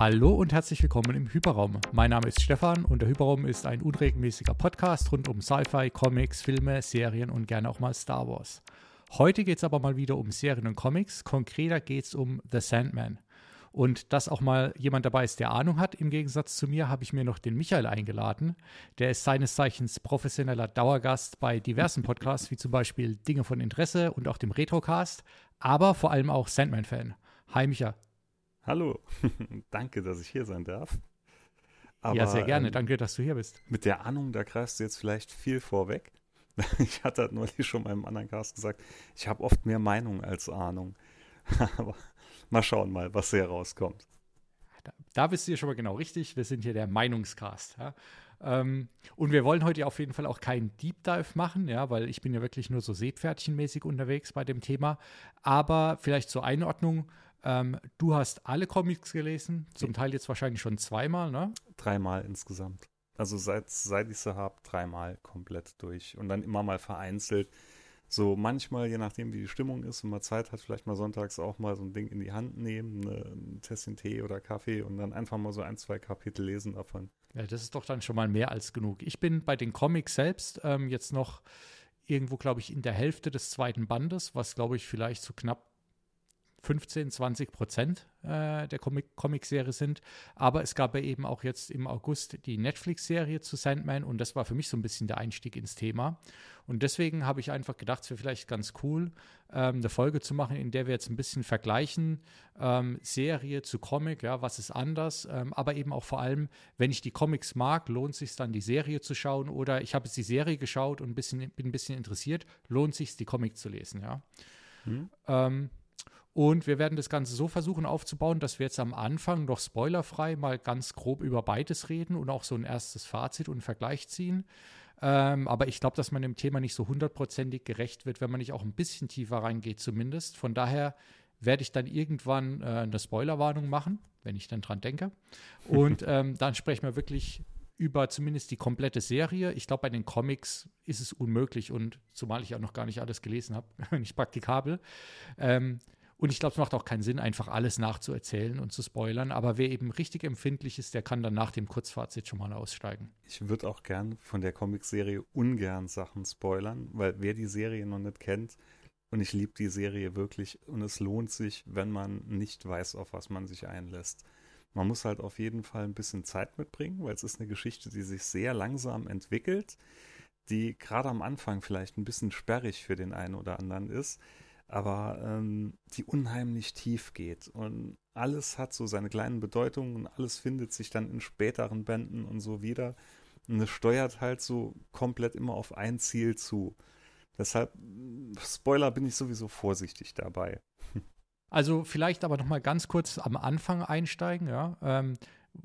Hallo und herzlich willkommen im Hyperraum. Mein Name ist Stefan und der Hyperraum ist ein unregelmäßiger Podcast rund um Sci-Fi, Comics, Filme, Serien und gerne auch mal Star Wars. Heute geht es aber mal wieder um Serien und Comics. Konkreter geht es um The Sandman. Und dass auch mal jemand dabei ist, der Ahnung hat, im Gegensatz zu mir, habe ich mir noch den Michael eingeladen. Der ist seines Zeichens professioneller Dauergast bei diversen Podcasts, wie zum Beispiel Dinge von Interesse und auch dem Retrocast, aber vor allem auch Sandman-Fan. Hi, Micha. Hallo, danke, dass ich hier sein darf. Aber, ja, sehr gerne. Ähm, danke, dass du hier bist. Mit der Ahnung, da greifst du jetzt vielleicht viel vorweg. Ich hatte halt neulich schon mal im anderen Cast gesagt, ich habe oft mehr Meinung als Ahnung. Aber mal schauen mal, was hier rauskommt. Da, da bist du ja schon mal genau richtig. Wir sind hier der Meinungscast. Ja? Ähm, und wir wollen heute auf jeden Fall auch keinen Deep Dive machen, ja, weil ich bin ja wirklich nur so Seepferdchenmäßig unterwegs bei dem Thema. Aber vielleicht zur Einordnung. Ähm, du hast alle Comics gelesen, zum Teil jetzt wahrscheinlich schon zweimal, ne? Dreimal insgesamt. Also seit, seit ich sie habe, dreimal komplett durch. Und dann immer mal vereinzelt so manchmal, je nachdem wie die Stimmung ist, wenn man Zeit hat, vielleicht mal sonntags auch mal so ein Ding in die Hand nehmen, eine, ein Tässchen Tee oder Kaffee und dann einfach mal so ein, zwei Kapitel lesen davon. Ja, das ist doch dann schon mal mehr als genug. Ich bin bei den Comics selbst ähm, jetzt noch irgendwo, glaube ich, in der Hälfte des zweiten Bandes, was, glaube ich, vielleicht so knapp 15, 20 Prozent äh, der Comic Comic-Serie sind. Aber es gab ja eben auch jetzt im August die Netflix-Serie zu Sandman und das war für mich so ein bisschen der Einstieg ins Thema. Und deswegen habe ich einfach gedacht, es wäre vielleicht ganz cool, ähm, eine Folge zu machen, in der wir jetzt ein bisschen vergleichen, ähm, Serie zu Comic, ja, was ist anders, ähm, aber eben auch vor allem, wenn ich die Comics mag, lohnt es sich dann, die Serie zu schauen oder ich habe jetzt die Serie geschaut und ein bisschen, bin ein bisschen interessiert, lohnt sich die Comic zu lesen, ja. Hm. Ähm, und wir werden das Ganze so versuchen aufzubauen, dass wir jetzt am Anfang noch spoilerfrei mal ganz grob über beides reden und auch so ein erstes Fazit und Vergleich ziehen. Ähm, aber ich glaube, dass man dem Thema nicht so hundertprozentig gerecht wird, wenn man nicht auch ein bisschen tiefer reingeht, zumindest. Von daher werde ich dann irgendwann äh, eine Spoilerwarnung machen, wenn ich dann dran denke. Und ähm, dann sprechen wir wirklich über zumindest die komplette Serie. Ich glaube, bei den Comics ist es unmöglich und zumal ich auch noch gar nicht alles gelesen habe, nicht praktikabel. Ähm, und ich glaube, es macht auch keinen Sinn, einfach alles nachzuerzählen und zu spoilern. Aber wer eben richtig empfindlich ist, der kann dann nach dem Kurzfazit schon mal aussteigen. Ich würde auch gern von der Comicserie ungern Sachen spoilern, weil wer die Serie noch nicht kennt, und ich liebe die Serie wirklich, und es lohnt sich, wenn man nicht weiß, auf was man sich einlässt. Man muss halt auf jeden Fall ein bisschen Zeit mitbringen, weil es ist eine Geschichte, die sich sehr langsam entwickelt, die gerade am Anfang vielleicht ein bisschen sperrig für den einen oder anderen ist aber ähm, die unheimlich tief geht. Und alles hat so seine kleinen Bedeutungen und alles findet sich dann in späteren Bänden und so wieder. Und es steuert halt so komplett immer auf ein Ziel zu. Deshalb, Spoiler, bin ich sowieso vorsichtig dabei. Also vielleicht aber noch mal ganz kurz am Anfang einsteigen, ja. Ähm,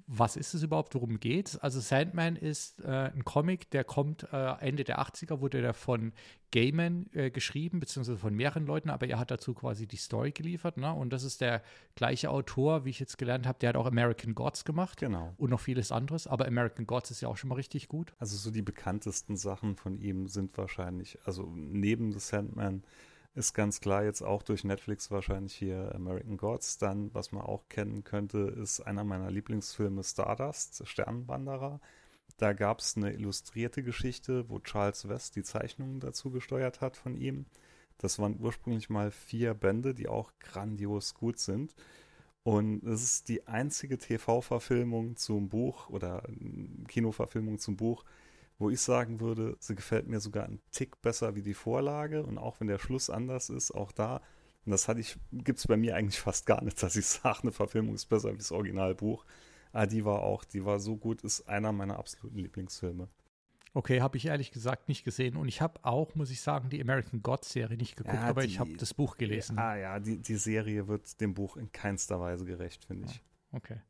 was ist es überhaupt, worum geht es? Also Sandman ist äh, ein Comic, der kommt äh, Ende der 80er, wurde der von Gaiman äh, geschrieben, beziehungsweise von mehreren Leuten, aber er hat dazu quasi die Story geliefert. Ne? Und das ist der gleiche Autor, wie ich jetzt gelernt habe, der hat auch American Gods gemacht. Genau. Und noch vieles anderes, aber American Gods ist ja auch schon mal richtig gut. Also so die bekanntesten Sachen von ihm sind wahrscheinlich, also neben The Sandman ist ganz klar jetzt auch durch Netflix wahrscheinlich hier American Gods. Dann, was man auch kennen könnte, ist einer meiner Lieblingsfilme Stardust, Sternenwanderer. Da gab es eine illustrierte Geschichte, wo Charles West die Zeichnungen dazu gesteuert hat von ihm. Das waren ursprünglich mal vier Bände, die auch grandios gut sind. Und es ist die einzige TV-Verfilmung zum Buch oder Kinoverfilmung zum Buch, wo ich sagen würde, sie gefällt mir sogar einen Tick besser wie die Vorlage und auch wenn der Schluss anders ist, auch da, und das hatte ich, gibt es bei mir eigentlich fast gar nicht, dass ich sage, eine Verfilmung ist besser wie das Originalbuch. Aber ah, die war auch, die war so gut, ist einer meiner absoluten Lieblingsfilme. Okay, habe ich ehrlich gesagt nicht gesehen. Und ich habe auch, muss ich sagen, die American Gods Serie nicht geguckt, ja, aber die, ich habe das Buch gelesen. Ah ja, die, die Serie wird dem Buch in keinster Weise gerecht, finde ich. Okay.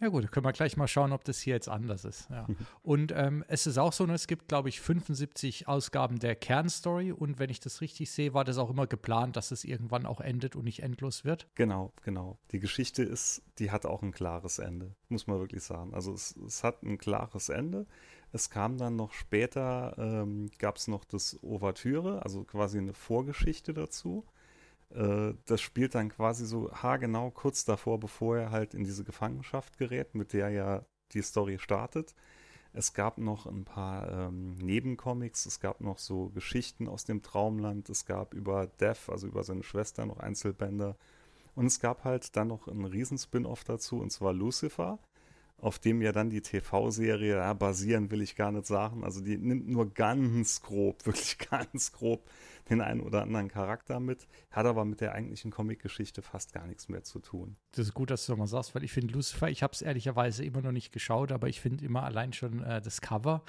Ja gut, können wir gleich mal schauen, ob das hier jetzt anders ist. Ja. Und ähm, es ist auch so, ne, es gibt, glaube ich, 75 Ausgaben der Kernstory und wenn ich das richtig sehe, war das auch immer geplant, dass es irgendwann auch endet und nicht endlos wird. Genau, genau. Die Geschichte ist, die hat auch ein klares Ende, muss man wirklich sagen. Also es, es hat ein klares Ende. Es kam dann noch später, ähm, gab es noch das Ouvertüre, also quasi eine Vorgeschichte dazu. Äh, das spielt dann quasi so haargenau kurz davor, bevor er halt in diese Gefangenschaft gerät, mit der ja die Story startet. Es gab noch ein paar ähm, Nebencomics, es gab noch so Geschichten aus dem Traumland, es gab über Death, also über seine Schwester, noch Einzelbänder. Und es gab halt dann noch einen Riesen-Spin-Off dazu, und zwar Lucifer auf dem ja dann die TV-Serie, ja, basieren will ich gar nicht sagen, also die nimmt nur ganz grob, wirklich ganz grob den einen oder anderen Charakter mit, hat aber mit der eigentlichen Comic-Geschichte fast gar nichts mehr zu tun. Das ist gut, dass du nochmal sagst, weil ich finde Lucifer, ich habe es ehrlicherweise immer noch nicht geschaut, aber ich finde immer allein schon äh, das Cover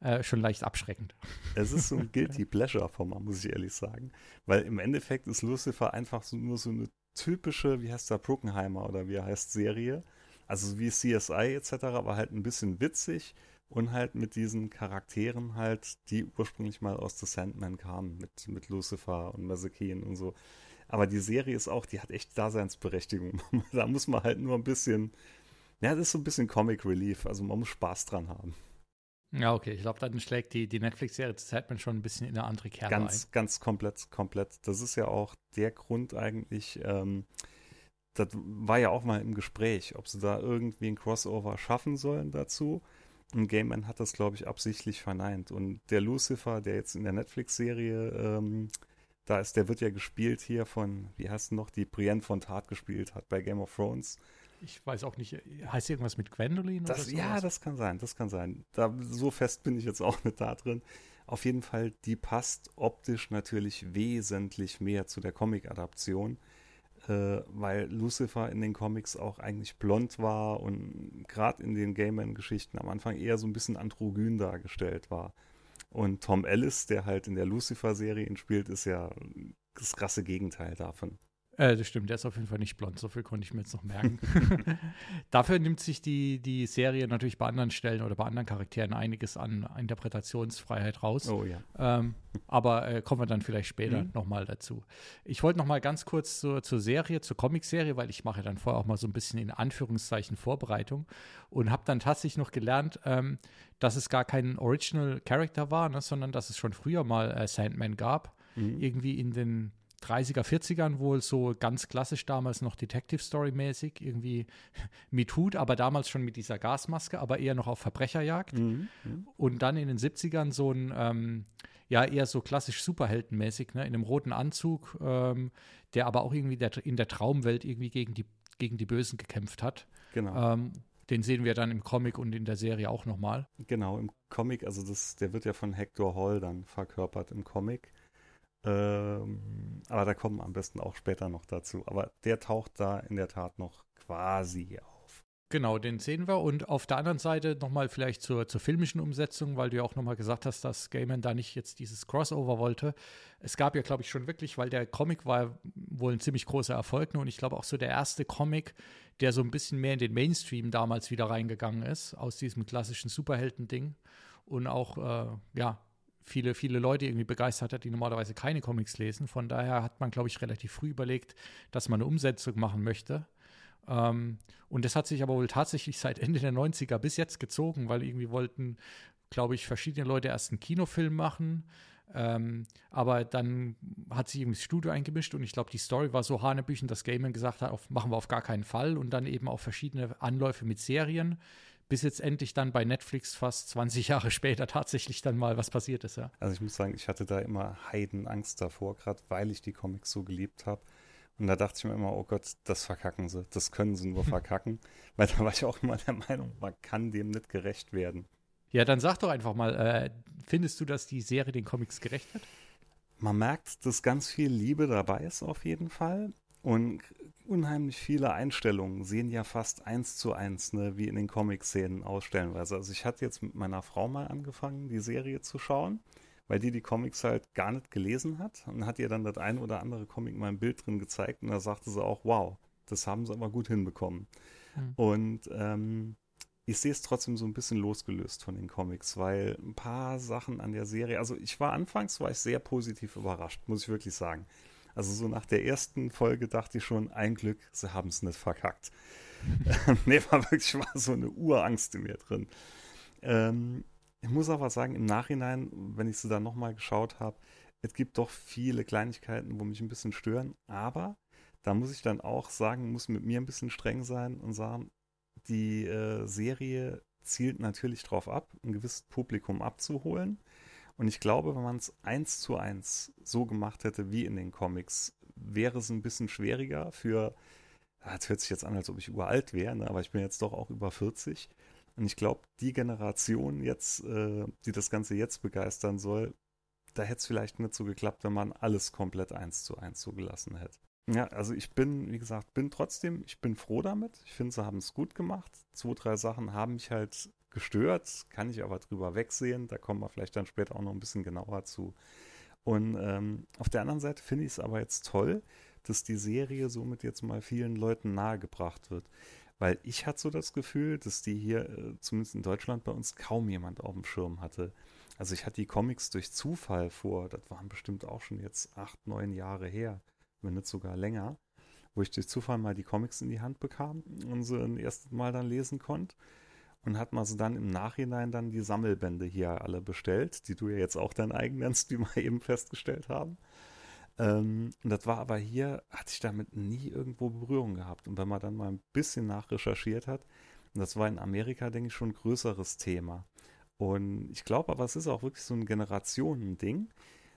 äh, schon leicht abschreckend. Es ist so ein Guilty Pleasure-Format, muss ich ehrlich sagen, weil im Endeffekt ist Lucifer einfach so, nur so eine typische, wie heißt der, Bruckenheimer oder wie heißt, Serie, also wie CSI etc., aber halt ein bisschen witzig und halt mit diesen Charakteren halt, die ursprünglich mal aus The Sandman kamen, mit, mit Lucifer und Mazekine und so. Aber die Serie ist auch, die hat echt Daseinsberechtigung. da muss man halt nur ein bisschen, ja, das ist so ein bisschen Comic Relief, also man muss Spaß dran haben. Ja, okay, ich glaube, dann schlägt die, die Netflix-Serie Sandman schon ein bisschen in eine andere Kerbe ganz, ein. Ganz komplett, komplett. Das ist ja auch der Grund eigentlich, ähm, das war ja auch mal im Gespräch, ob sie da irgendwie ein Crossover schaffen sollen dazu. Und Game Man hat das, glaube ich, absichtlich verneint. Und der Lucifer, der jetzt in der Netflix-Serie ähm, da ist, der wird ja gespielt hier von, wie heißt noch, die Brienne von Tat gespielt hat bei Game of Thrones. Ich weiß auch nicht, heißt irgendwas mit Gwendolyn das, oder Ja, das kann sein, das kann sein. Da, so fest bin ich jetzt auch nicht da drin. Auf jeden Fall, die passt optisch natürlich wesentlich mehr zu der Comic-Adaption äh, weil Lucifer in den Comics auch eigentlich blond war und gerade in den Gaiman-Geschichten am Anfang eher so ein bisschen androgyn dargestellt war. Und Tom Ellis, der halt in der Lucifer-Serie spielt, ist ja das krasse Gegenteil davon. Äh, das stimmt, der ist auf jeden Fall nicht blond, so viel konnte ich mir jetzt noch merken. Dafür nimmt sich die, die Serie natürlich bei anderen Stellen oder bei anderen Charakteren einiges an Interpretationsfreiheit raus. Oh ja. Ähm, aber äh, kommen wir dann vielleicht später mhm. nochmal dazu. Ich wollte nochmal ganz kurz zur, zur Serie, zur Comicserie, weil ich mache dann vorher auch mal so ein bisschen in Anführungszeichen Vorbereitung und habe dann tatsächlich noch gelernt, ähm, dass es gar kein Original Character war, ne, sondern dass es schon früher mal äh, Sandman gab. Mhm. Irgendwie in den 30er, 40ern wohl so ganz klassisch damals noch Detective Story mäßig, irgendwie mit Hut, aber damals schon mit dieser Gasmaske, aber eher noch auf Verbrecherjagd. Mhm. Mhm. Und dann in den 70ern so ein, ähm, ja, eher so klassisch Superheldenmäßig, ne, in einem roten Anzug, ähm, der aber auch irgendwie der, in der Traumwelt irgendwie gegen die, gegen die Bösen gekämpft hat. Genau. Ähm, den sehen wir dann im Comic und in der Serie auch nochmal. Genau, im Comic, also das, der wird ja von Hector Hall dann verkörpert im Comic. Ähm, aber da kommen am besten auch später noch dazu. Aber der taucht da in der Tat noch quasi auf. Genau, den sehen wir. Und auf der anderen Seite nochmal vielleicht zur, zur filmischen Umsetzung, weil du ja auch nochmal gesagt hast, dass Gaiman da nicht jetzt dieses Crossover wollte. Es gab ja, glaube ich, schon wirklich, weil der Comic war wohl ein ziemlich großer Erfolg und ich glaube auch so der erste Comic, der so ein bisschen mehr in den Mainstream damals wieder reingegangen ist, aus diesem klassischen Superhelden-Ding und auch, äh, ja, viele, viele Leute irgendwie begeistert hat, die normalerweise keine Comics lesen. Von daher hat man, glaube ich, relativ früh überlegt, dass man eine Umsetzung machen möchte. Ähm, und das hat sich aber wohl tatsächlich seit Ende der 90er bis jetzt gezogen, weil irgendwie wollten, glaube ich, verschiedene Leute erst einen Kinofilm machen. Ähm, aber dann hat sich irgendwie das Studio eingemischt und ich glaube, die Story war so hanebüchen, dass Gaiman gesagt hat, auf, machen wir auf gar keinen Fall und dann eben auch verschiedene Anläufe mit Serien bis jetzt endlich dann bei Netflix fast 20 Jahre später tatsächlich dann mal was passiert ist, ja. Also ich muss sagen, ich hatte da immer Heidenangst davor, gerade weil ich die Comics so geliebt habe. Und da dachte ich mir immer, oh Gott, das verkacken sie, das können sie nur verkacken. weil da war ich auch immer der Meinung, man kann dem nicht gerecht werden. Ja, dann sag doch einfach mal, äh, findest du, dass die Serie den Comics gerecht wird? Man merkt, dass ganz viel Liebe dabei ist auf jeden Fall. Und unheimlich viele Einstellungen sehen ja fast eins zu eins, ne, wie in den Comic-Szenen ausstellenweise. Also ich hatte jetzt mit meiner Frau mal angefangen, die Serie zu schauen, weil die die Comics halt gar nicht gelesen hat und hat ihr dann das ein oder andere Comic mal ein Bild drin gezeigt und da sagte sie auch, wow, das haben sie aber gut hinbekommen. Mhm. Und ähm, ich sehe es trotzdem so ein bisschen losgelöst von den Comics, weil ein paar Sachen an der Serie, also ich war anfangs, war ich sehr positiv überrascht, muss ich wirklich sagen. Also so nach der ersten Folge dachte ich schon, ein Glück, sie haben es nicht verkackt. nee, war wirklich war so eine Urangst in mir drin. Ähm, ich muss aber sagen, im Nachhinein, wenn ich sie dann nochmal geschaut habe, es gibt doch viele Kleinigkeiten, wo mich ein bisschen stören, aber da muss ich dann auch sagen, muss mit mir ein bisschen streng sein und sagen, die äh, Serie zielt natürlich darauf ab, ein gewisses Publikum abzuholen. Und ich glaube, wenn man es eins zu eins so gemacht hätte wie in den Comics, wäre es ein bisschen schwieriger für, es hört sich jetzt an, als ob ich uralt wäre, ne? aber ich bin jetzt doch auch über 40. Und ich glaube, die Generation jetzt, äh, die das Ganze jetzt begeistern soll, da hätte es vielleicht nicht so geklappt, wenn man alles komplett eins zu eins zugelassen hätte. Ja, also ich bin, wie gesagt, bin trotzdem, ich bin froh damit. Ich finde, sie haben es gut gemacht. Zwei, drei Sachen haben mich halt gestört, kann ich aber drüber wegsehen. Da kommen wir vielleicht dann später auch noch ein bisschen genauer zu. Und ähm, auf der anderen Seite finde ich es aber jetzt toll, dass die Serie somit jetzt mal vielen Leuten nahegebracht wird. Weil ich hatte so das Gefühl, dass die hier, äh, zumindest in Deutschland bei uns, kaum jemand auf dem Schirm hatte. Also ich hatte die Comics durch Zufall vor, das waren bestimmt auch schon jetzt acht, neun Jahre her, wenn nicht sogar länger, wo ich durch Zufall mal die Comics in die Hand bekam und sie ein erstes Mal dann lesen konnte. Und hat man sie dann im Nachhinein dann die Sammelbände hier alle bestellt, die du ja jetzt auch dein eigen nennst, wie wir eben festgestellt haben. Ähm, und das war aber hier, hatte ich damit nie irgendwo Berührung gehabt. Und wenn man dann mal ein bisschen nachrecherchiert hat, das war in Amerika, denke ich, schon ein größeres Thema. Und ich glaube aber, es ist auch wirklich so ein Generationending,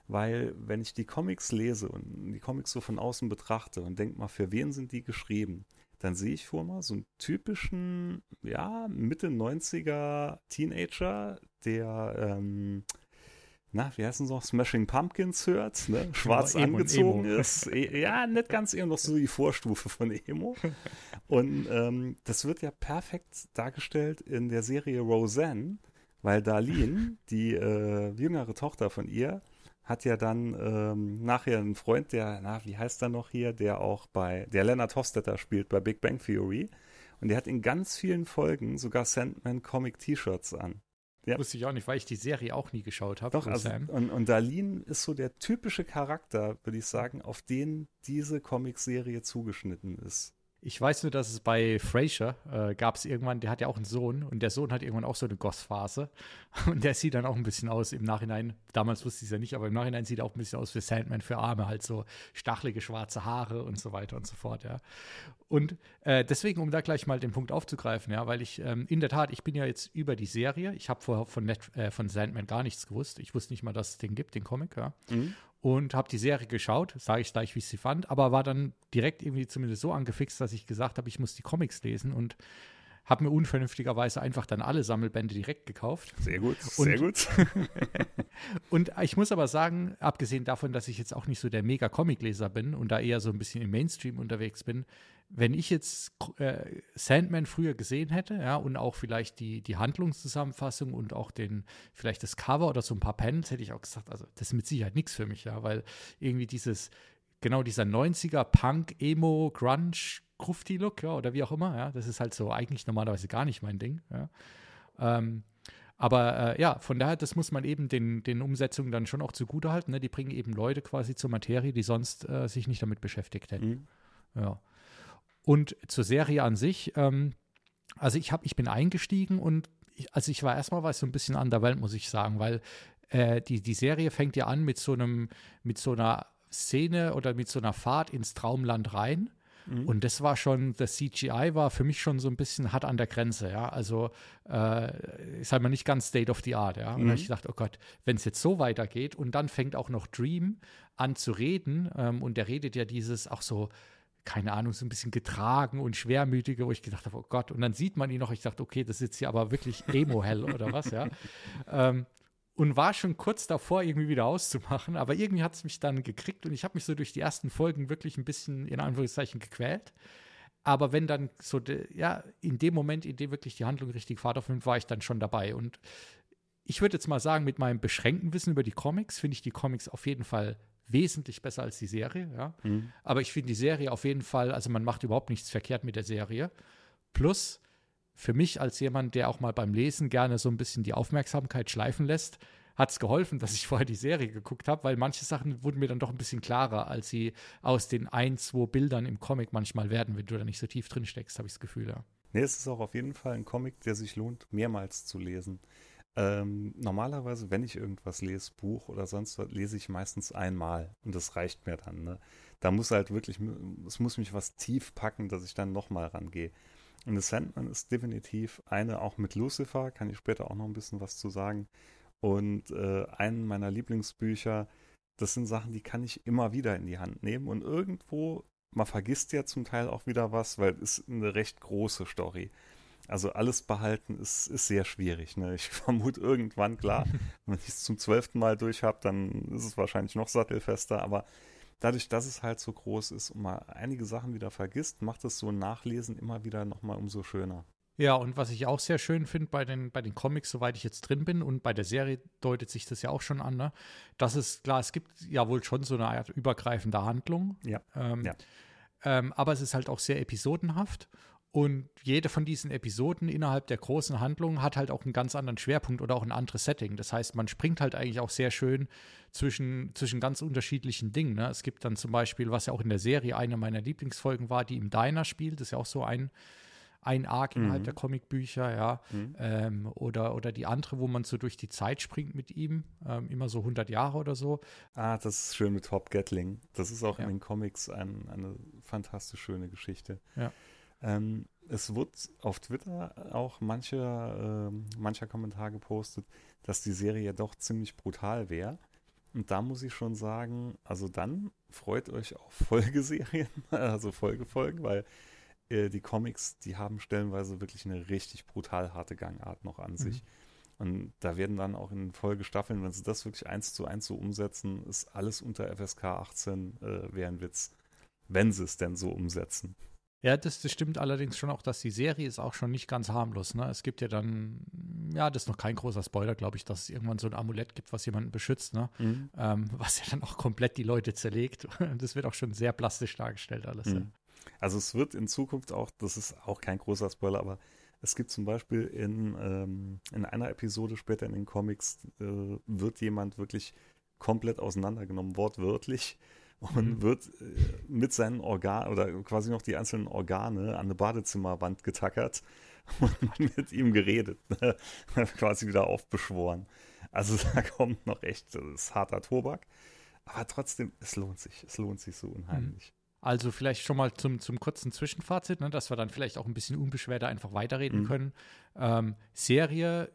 weil wenn ich die Comics lese und die Comics so von außen betrachte und denke mal, für wen sind die geschrieben, dann sehe ich vor mir so einen typischen, ja, Mitte 90er Teenager, der, ähm, na, wie heißen sie noch, Smashing Pumpkins hört, ne? schwarz ja, angezogen Emo. ist. E, ja, nicht ganz eher noch so die Vorstufe von Emo. Und ähm, das wird ja perfekt dargestellt in der Serie Roseanne, weil Darlene, die äh, jüngere Tochter von ihr, hat ja dann ähm, nachher einen Freund, der, na, wie heißt er noch hier, der auch bei, der Leonard Hofstetter spielt bei Big Bang Theory. Und der hat in ganz vielen Folgen sogar Sandman Comic T-Shirts an. Ja. Wusste ich auch nicht, weil ich die Serie auch nie geschaut habe. Doch, also, und, und Darlene ist so der typische Charakter, würde ich sagen, auf den diese Comicserie zugeschnitten ist. Ich weiß nur, dass es bei Frasier äh, gab es irgendwann, der hat ja auch einen Sohn und der Sohn hat irgendwann auch so eine Goth-Phase und der sieht dann auch ein bisschen aus im Nachhinein, damals wusste ich es ja nicht, aber im Nachhinein sieht er auch ein bisschen aus wie Sandman für Arme, halt so stachelige schwarze Haare und so weiter und so fort, ja. Und äh, deswegen, um da gleich mal den Punkt aufzugreifen, ja, weil ich ähm, in der Tat, ich bin ja jetzt über die Serie, ich habe vorher von, Net, äh, von Sandman gar nichts gewusst, ich wusste nicht mal, dass es den gibt, den Comic, ja. Mhm und habe die Serie geschaut, sage ich gleich, wie ich sie fand, aber war dann direkt irgendwie zumindest so angefixt, dass ich gesagt habe, ich muss die Comics lesen und habe mir unvernünftigerweise einfach dann alle Sammelbände direkt gekauft. Sehr gut, sehr gut. und ich muss aber sagen, abgesehen davon, dass ich jetzt auch nicht so der Mega-Comic-Leser bin und da eher so ein bisschen im Mainstream unterwegs bin, wenn ich jetzt äh, Sandman früher gesehen hätte, ja, und auch vielleicht die, die Handlungszusammenfassung und auch den, vielleicht das Cover oder so ein paar Panels, hätte ich auch gesagt, also das ist mit Sicherheit nichts für mich, ja, weil irgendwie dieses, genau dieser 90er Punk, Emo, Grunge, Grufti-Look, ja, oder wie auch immer, ja, das ist halt so eigentlich normalerweise gar nicht mein Ding, ja. Ähm, aber äh, ja, von daher, das muss man eben den, den Umsetzungen dann schon auch zugutehalten. Ne? Die bringen eben Leute quasi zur Materie, die sonst äh, sich nicht damit beschäftigt hätten. Mhm. Ja. Und zur Serie an sich, ähm, also ich habe, ich bin eingestiegen und ich, also ich war erstmal was so ein bisschen an der Welt, muss ich sagen, weil äh, die, die Serie fängt ja an mit so einem, mit so einer Szene oder mit so einer Fahrt ins Traumland rein. Mhm. Und das war schon, das CGI war für mich schon so ein bisschen hart an der Grenze, ja. Also äh, ist halt mal nicht ganz State of the Art, ja. Und mhm. ich dachte, oh Gott, wenn es jetzt so weitergeht und dann fängt auch noch Dream an zu reden ähm, und der redet ja dieses auch so keine Ahnung, so ein bisschen getragen und schwermütiger, wo ich gedacht habe, oh Gott, und dann sieht man ihn noch, ich dachte, okay, das ist jetzt hier aber wirklich Emo-Hell oder was, ja. ähm, und war schon kurz davor, irgendwie wieder auszumachen, aber irgendwie hat es mich dann gekriegt und ich habe mich so durch die ersten Folgen wirklich ein bisschen, in Anführungszeichen, gequält. Aber wenn dann so, de, ja, in dem Moment, in dem wirklich die Handlung richtig Fahrt aufnimmt, war ich dann schon dabei. Und ich würde jetzt mal sagen, mit meinem beschränkten Wissen über die Comics finde ich die Comics auf jeden Fall wesentlich besser als die Serie, ja. Mhm. Aber ich finde die Serie auf jeden Fall, also man macht überhaupt nichts verkehrt mit der Serie. Plus, für mich als jemand, der auch mal beim Lesen gerne so ein bisschen die Aufmerksamkeit schleifen lässt, hat es geholfen, dass ich vorher die Serie geguckt habe, weil manche Sachen wurden mir dann doch ein bisschen klarer, als sie aus den ein, zwei Bildern im Comic manchmal werden, wenn du da nicht so tief drin steckst, habe ich das Gefühl, ja. Nee, es ist auch auf jeden Fall ein Comic, der sich lohnt, mehrmals zu lesen. Ähm, normalerweise, wenn ich irgendwas lese, Buch oder sonst was, lese ich meistens einmal und das reicht mir dann. Ne? Da muss halt wirklich, es muss mich was tief packen, dass ich dann nochmal rangehe. Und The Sandman ist definitiv eine, auch mit Lucifer, kann ich später auch noch ein bisschen was zu sagen. Und äh, einen meiner Lieblingsbücher, das sind Sachen, die kann ich immer wieder in die Hand nehmen. Und irgendwo, man vergisst ja zum Teil auch wieder was, weil es ist eine recht große Story. Also alles behalten ist, ist sehr schwierig. Ne? Ich vermute irgendwann, klar, wenn ich es zum zwölften Mal durch habe, dann ist es wahrscheinlich noch sattelfester. Aber dadurch, dass es halt so groß ist und man einige Sachen wieder vergisst, macht es so ein Nachlesen immer wieder nochmal umso schöner. Ja, und was ich auch sehr schön finde bei den, bei den Comics, soweit ich jetzt drin bin, und bei der Serie deutet sich das ja auch schon an, ne? dass es, klar, es gibt ja wohl schon so eine Art übergreifende Handlung. Ja. Ähm, ja. Ähm, aber es ist halt auch sehr episodenhaft. Und jede von diesen Episoden innerhalb der großen Handlung hat halt auch einen ganz anderen Schwerpunkt oder auch ein anderes Setting. Das heißt, man springt halt eigentlich auch sehr schön zwischen, zwischen ganz unterschiedlichen Dingen. Ne? Es gibt dann zum Beispiel, was ja auch in der Serie eine meiner Lieblingsfolgen war, die im Diner spielt. Das ist ja auch so ein, ein Arc innerhalb mhm. der Comicbücher, ja. Mhm. Ähm, oder, oder die andere, wo man so durch die Zeit springt mit ihm, ähm, immer so 100 Jahre oder so. Ah, das ist schön mit Hop Gatling. Das ist auch ja. in den Comics ein, eine fantastisch schöne Geschichte. Ja. Ähm, es wird auf Twitter auch manche, äh, mancher Kommentar gepostet, dass die Serie ja doch ziemlich brutal wäre. Und da muss ich schon sagen, also dann freut euch auf Folgeserien, also Folgefolgen, weil äh, die Comics, die haben stellenweise wirklich eine richtig brutal harte Gangart noch an mhm. sich. Und da werden dann auch in Folgestaffeln, wenn sie das wirklich eins zu eins so umsetzen, ist alles unter FSK 18 äh, wäre ein Witz, wenn sie es denn so umsetzen. Ja, das, das, stimmt allerdings schon auch, dass die Serie ist auch schon nicht ganz harmlos. Ne? Es gibt ja dann, ja, das ist noch kein großer Spoiler, glaube ich, dass es irgendwann so ein Amulett gibt, was jemanden beschützt, ne? Mhm. Ähm, was ja dann auch komplett die Leute zerlegt. Das wird auch schon sehr plastisch dargestellt alles. Mhm. Ja. Also es wird in Zukunft auch, das ist auch kein großer Spoiler, aber es gibt zum Beispiel in, ähm, in einer Episode später in den Comics, äh, wird jemand wirklich komplett auseinandergenommen, wortwörtlich und mhm. wird äh, mit seinen Organen oder quasi noch die einzelnen Organe an eine Badezimmerwand getackert und mit ihm geredet, ne? quasi wieder aufbeschworen. Also da kommt noch echt, das ist harter Tobak, aber trotzdem, es lohnt sich, es lohnt sich so unheimlich. Mhm. Also vielleicht schon mal zum, zum kurzen Zwischenfazit, ne, dass wir dann vielleicht auch ein bisschen unbeschwerter einfach weiterreden mhm. können. Ähm, Serie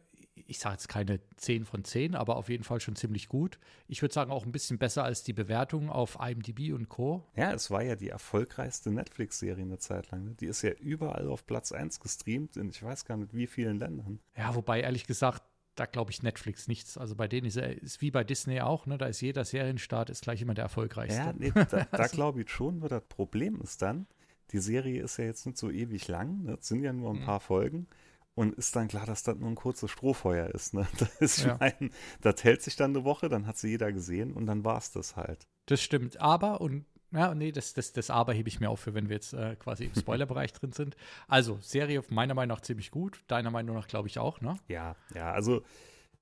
ich sage jetzt keine 10 von 10, aber auf jeden Fall schon ziemlich gut. Ich würde sagen, auch ein bisschen besser als die Bewertung auf IMDb und Co. Ja, es war ja die erfolgreichste Netflix-Serie eine Zeit lang. Ne? Die ist ja überall auf Platz 1 gestreamt in ich weiß gar nicht wie vielen Ländern. Ja, wobei ehrlich gesagt, da glaube ich Netflix nichts. Also bei denen ist es wie bei Disney auch, ne? Da ist jeder Serienstart ist gleich immer der erfolgreichste. Ja, nee, da, da also glaube ich schon, nur das Problem ist dann, die Serie ist ja jetzt nicht so ewig lang, ne? das sind ja nur ein mhm. paar Folgen und ist dann klar, dass das nur ein kurzes Strohfeuer ist. Ne? Das, ist ja. mein, das hält sich dann eine Woche, dann hat sie jeder gesehen und dann war es das halt. Das stimmt. Aber, und ja, nee, das, das, das Aber hebe ich mir auf für, wenn wir jetzt äh, quasi im Spoilerbereich drin sind. Also, Serie meiner Meinung nach ziemlich gut, deiner Meinung nach glaube ich auch, ne? Ja, ja, also,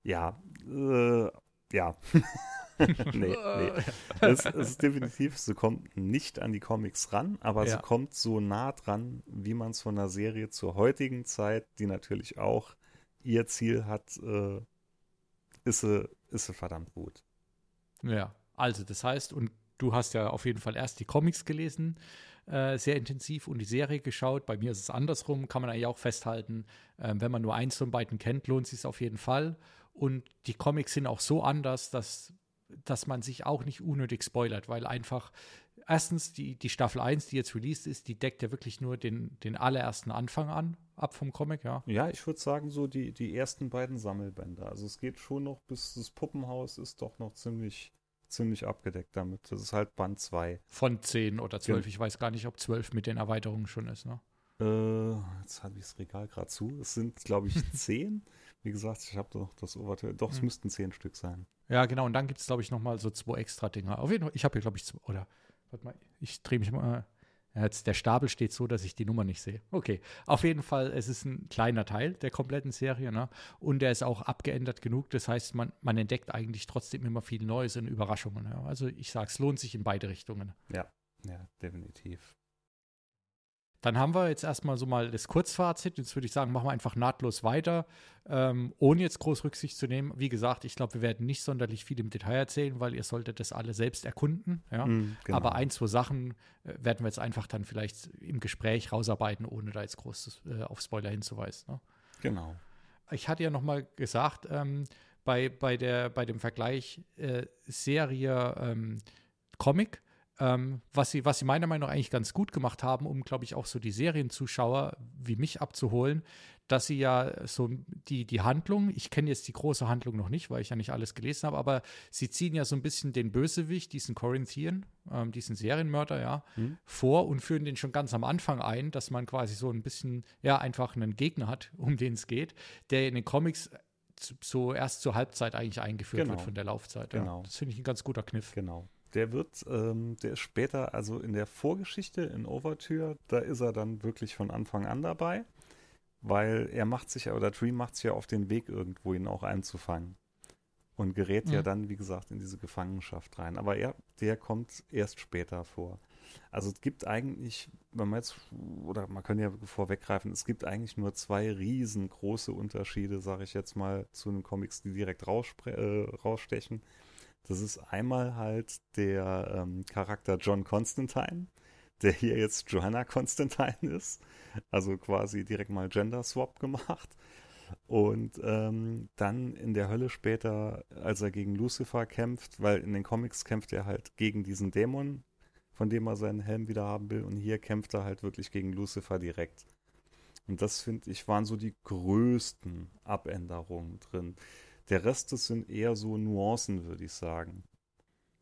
ja, äh, ja. nee, nee. Es, es, ist definitiv, sie kommt nicht an die Comics ran, aber ja. sie kommt so nah dran, wie man es von der Serie zur heutigen Zeit, die natürlich auch ihr Ziel hat, äh, ist, sie, ist sie verdammt gut. Ja, also das heißt, und du hast ja auf jeden Fall erst die Comics gelesen, äh, sehr intensiv und die Serie geschaut. Bei mir ist es andersrum, kann man eigentlich auch festhalten. Äh, wenn man nur eins von beiden kennt, lohnt es sich auf jeden Fall. Und die Comics sind auch so anders, dass dass man sich auch nicht unnötig spoilert, weil einfach erstens die, die Staffel 1, die jetzt released ist, die deckt ja wirklich nur den, den allerersten Anfang an, ab vom Comic, ja. Ja, ich würde sagen, so die, die ersten beiden Sammelbände. Also es geht schon noch bis das Puppenhaus ist doch noch ziemlich, ziemlich abgedeckt damit. Das ist halt Band 2. Von 10 oder 12. Ja. Ich weiß gar nicht, ob 12 mit den Erweiterungen schon ist, ne? Äh, jetzt habe ich das Regal gerade zu. Es sind, glaube ich, 10. Wie gesagt, ich habe doch das Overture. Doch, es hm. müssten 10 Stück sein. Ja, genau. Und dann gibt es, glaube ich, noch mal so zwei extra Dinger. Auf jeden Fall, ich habe hier, glaube ich, zwei, oder, warte mal, ich drehe mich mal. Jetzt, der Stapel steht so, dass ich die Nummer nicht sehe. Okay, auf jeden Fall, es ist ein kleiner Teil der kompletten Serie, ne? Und der ist auch abgeändert genug. Das heißt, man, man entdeckt eigentlich trotzdem immer viel Neues und Überraschungen. Ja? Also ich sage, es lohnt sich in beide Richtungen. Ja, ja, definitiv. Dann haben wir jetzt erstmal so mal das Kurzfazit. Jetzt würde ich sagen, machen wir einfach nahtlos weiter, ähm, ohne jetzt groß Rücksicht zu nehmen. Wie gesagt, ich glaube, wir werden nicht sonderlich viel im Detail erzählen, weil ihr solltet das alle selbst erkunden. Ja? Mm, genau. Aber ein, zwei Sachen äh, werden wir jetzt einfach dann vielleicht im Gespräch rausarbeiten, ohne da jetzt groß äh, auf Spoiler hinzuweisen. Ne? Genau. Ich hatte ja noch mal gesagt, ähm, bei, bei, der, bei dem Vergleich äh, Serie ähm, Comic, ähm, was, sie, was sie meiner Meinung nach eigentlich ganz gut gemacht haben, um, glaube ich, auch so die Serienzuschauer wie mich abzuholen, dass sie ja so die, die Handlung, ich kenne jetzt die große Handlung noch nicht, weil ich ja nicht alles gelesen habe, aber sie ziehen ja so ein bisschen den Bösewicht, diesen Corinthian, ähm, diesen Serienmörder, ja, hm. vor und führen den schon ganz am Anfang ein, dass man quasi so ein bisschen, ja, einfach einen Gegner hat, um den es geht, der in den Comics so erst zur Halbzeit eigentlich eingeführt genau. wird von der Laufzeit. Genau. Ja. Das finde ich ein ganz guter Kniff. Genau der wird, ähm, der ist später, also in der Vorgeschichte in Overture, da ist er dann wirklich von Anfang an dabei, weil er macht sich, oder Dream macht sich ja auf den Weg irgendwo, ihn auch einzufangen. Und gerät mhm. ja dann, wie gesagt, in diese Gefangenschaft rein. Aber er, der kommt erst später vor. Also es gibt eigentlich, wenn man jetzt, oder man kann ja vorweggreifen, es gibt eigentlich nur zwei riesengroße Unterschiede, sage ich jetzt mal, zu den Comics, die direkt äh, rausstechen. Das ist einmal halt der ähm, Charakter John Constantine, der hier jetzt Johanna Constantine ist. Also quasi direkt mal Gender Swap gemacht. Und ähm, dann in der Hölle später, als er gegen Lucifer kämpft, weil in den Comics kämpft er halt gegen diesen Dämon, von dem er seinen Helm wieder haben will. Und hier kämpft er halt wirklich gegen Lucifer direkt. Und das finde ich waren so die größten Abänderungen drin. Der Rest, das sind eher so Nuancen, würde ich sagen.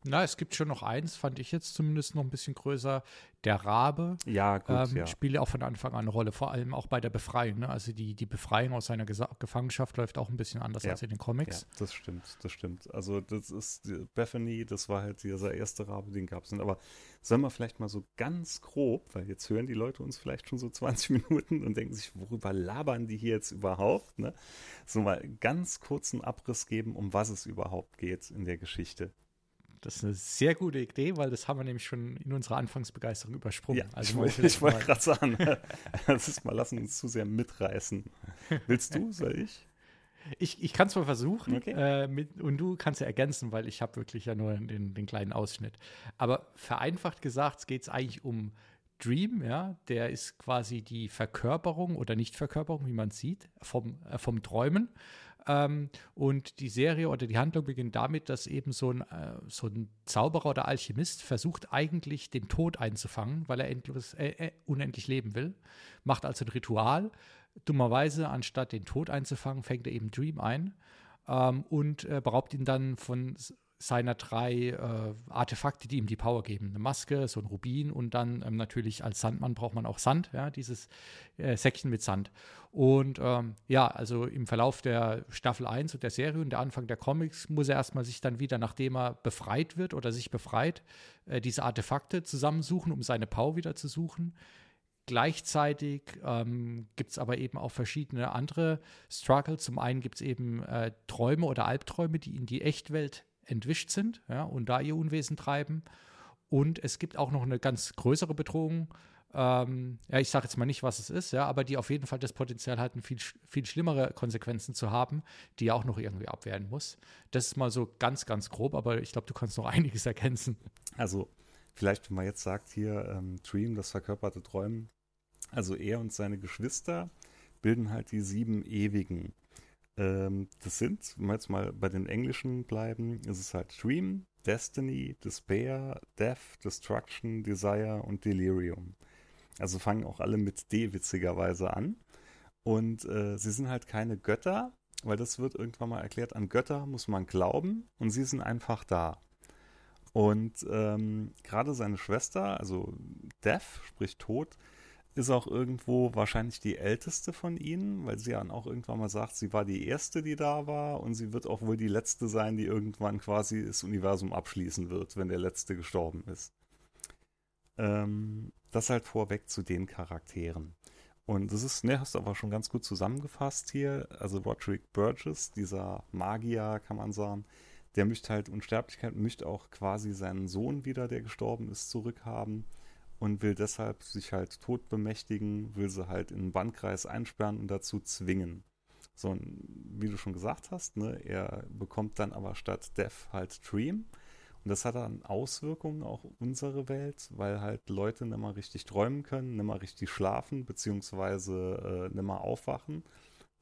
Na, es gibt schon noch eins, fand ich jetzt zumindest noch ein bisschen größer. Der Rabe ja, gut, ähm, ja. spielt auch von Anfang an eine Rolle, vor allem auch bei der Befreiung. Ne? Also die, die Befreiung aus seiner Gesa Gefangenschaft läuft auch ein bisschen anders ja. als in den Comics. Ja, das stimmt, das stimmt. Also das ist Bethany, das war halt dieser erste Rabe, den gab es. Aber sollen wir vielleicht mal so ganz grob, weil jetzt hören die Leute uns vielleicht schon so 20 Minuten und denken sich, worüber labern die hier jetzt überhaupt? Ne? So mal ganz kurzen Abriss geben, um was es überhaupt geht in der Geschichte. Das ist eine sehr gute Idee, weil das haben wir nämlich schon in unserer Anfangsbegeisterung übersprungen. Ja, also ich wollte ich wollt gerade sagen, das ist mal, lassen uns zu sehr mitreißen. Willst du, soll ich? Ich, ich kann es mal versuchen okay. äh, mit, und du kannst ja ergänzen, weil ich habe wirklich ja nur den, den kleinen Ausschnitt. Aber vereinfacht gesagt geht es eigentlich um Dream, ja, der ist quasi die Verkörperung oder Nichtverkörperung, wie man sieht, vom, äh, vom Träumen. Ähm, und die Serie oder die Handlung beginnt damit, dass eben so ein, äh, so ein Zauberer oder Alchemist versucht eigentlich den Tod einzufangen, weil er endlos, äh, äh, unendlich leben will. Macht also ein Ritual. Dummerweise, anstatt den Tod einzufangen, fängt er eben Dream ein ähm, und äh, beraubt ihn dann von seiner drei äh, Artefakte, die ihm die Power geben. Eine Maske, so ein Rubin und dann ähm, natürlich als Sandmann braucht man auch Sand, ja, dieses äh, Säckchen mit Sand. Und ähm, ja, also im Verlauf der Staffel 1 und der Serie und der Anfang der Comics muss er erstmal sich dann wieder, nachdem er befreit wird oder sich befreit, äh, diese Artefakte zusammensuchen, um seine Power wieder zu suchen. Gleichzeitig ähm, gibt es aber eben auch verschiedene andere Struggles. Zum einen gibt es eben äh, Träume oder Albträume, die in die Echtwelt entwischt sind ja, und da ihr Unwesen treiben. Und es gibt auch noch eine ganz größere Bedrohung. Ähm, ja, ich sage jetzt mal nicht, was es ist, ja, aber die auf jeden Fall das Potenzial hatten, viel, viel schlimmere Konsequenzen zu haben, die er auch noch irgendwie abwehren muss. Das ist mal so ganz, ganz grob, aber ich glaube, du kannst noch einiges ergänzen. Also, vielleicht, wenn man jetzt sagt, hier ähm, Dream, das verkörperte Träumen, also er und seine Geschwister bilden halt die sieben Ewigen. Ähm, das sind, wenn wir jetzt mal bei den Englischen bleiben, ist es halt Dream, Destiny, Despair, Death, Destruction, Desire und Delirium. Also fangen auch alle mit D witzigerweise an. Und äh, sie sind halt keine Götter, weil das wird irgendwann mal erklärt, an Götter muss man glauben und sie sind einfach da. Und ähm, gerade seine Schwester, also Death, sprich Tod, ist auch irgendwo wahrscheinlich die älteste von ihnen, weil sie dann auch irgendwann mal sagt, sie war die erste, die da war und sie wird auch wohl die letzte sein, die irgendwann quasi das Universum abschließen wird, wenn der letzte gestorben ist. Ähm, das halt vorweg zu den Charakteren. Und das ist, ne, hast du aber schon ganz gut zusammengefasst hier. Also Roderick Burgess, dieser Magier, kann man sagen, der möchte halt Unsterblichkeit, möchte auch quasi seinen Sohn wieder, der gestorben ist, zurückhaben und will deshalb sich halt tot bemächtigen, will sie halt in einen Bandkreis einsperren und dazu zwingen. So, wie du schon gesagt hast, ne, er bekommt dann aber statt Death halt Dream. Und das hat dann Auswirkungen auch auf unsere Welt, weil halt Leute nicht mal richtig träumen können, nicht mal richtig schlafen, beziehungsweise äh, nicht mal aufwachen.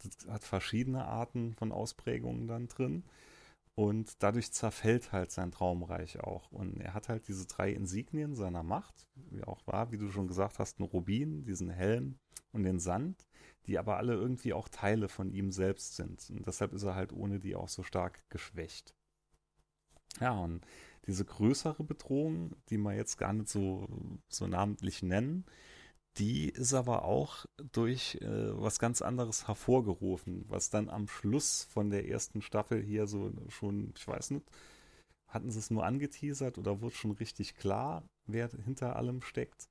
Das hat verschiedene Arten von Ausprägungen dann drin. Und dadurch zerfällt halt sein Traumreich auch. Und er hat halt diese drei Insignien seiner Macht, wie auch war, wie du schon gesagt hast, einen Rubin, diesen Helm und den Sand, die aber alle irgendwie auch Teile von ihm selbst sind. Und deshalb ist er halt ohne die auch so stark geschwächt. Ja, und diese größere Bedrohung, die wir jetzt gar nicht so, so namentlich nennen, die ist aber auch durch äh, was ganz anderes hervorgerufen, was dann am Schluss von der ersten Staffel hier so schon, ich weiß nicht, hatten sie es nur angeteasert oder wurde schon richtig klar, wer hinter allem steckt.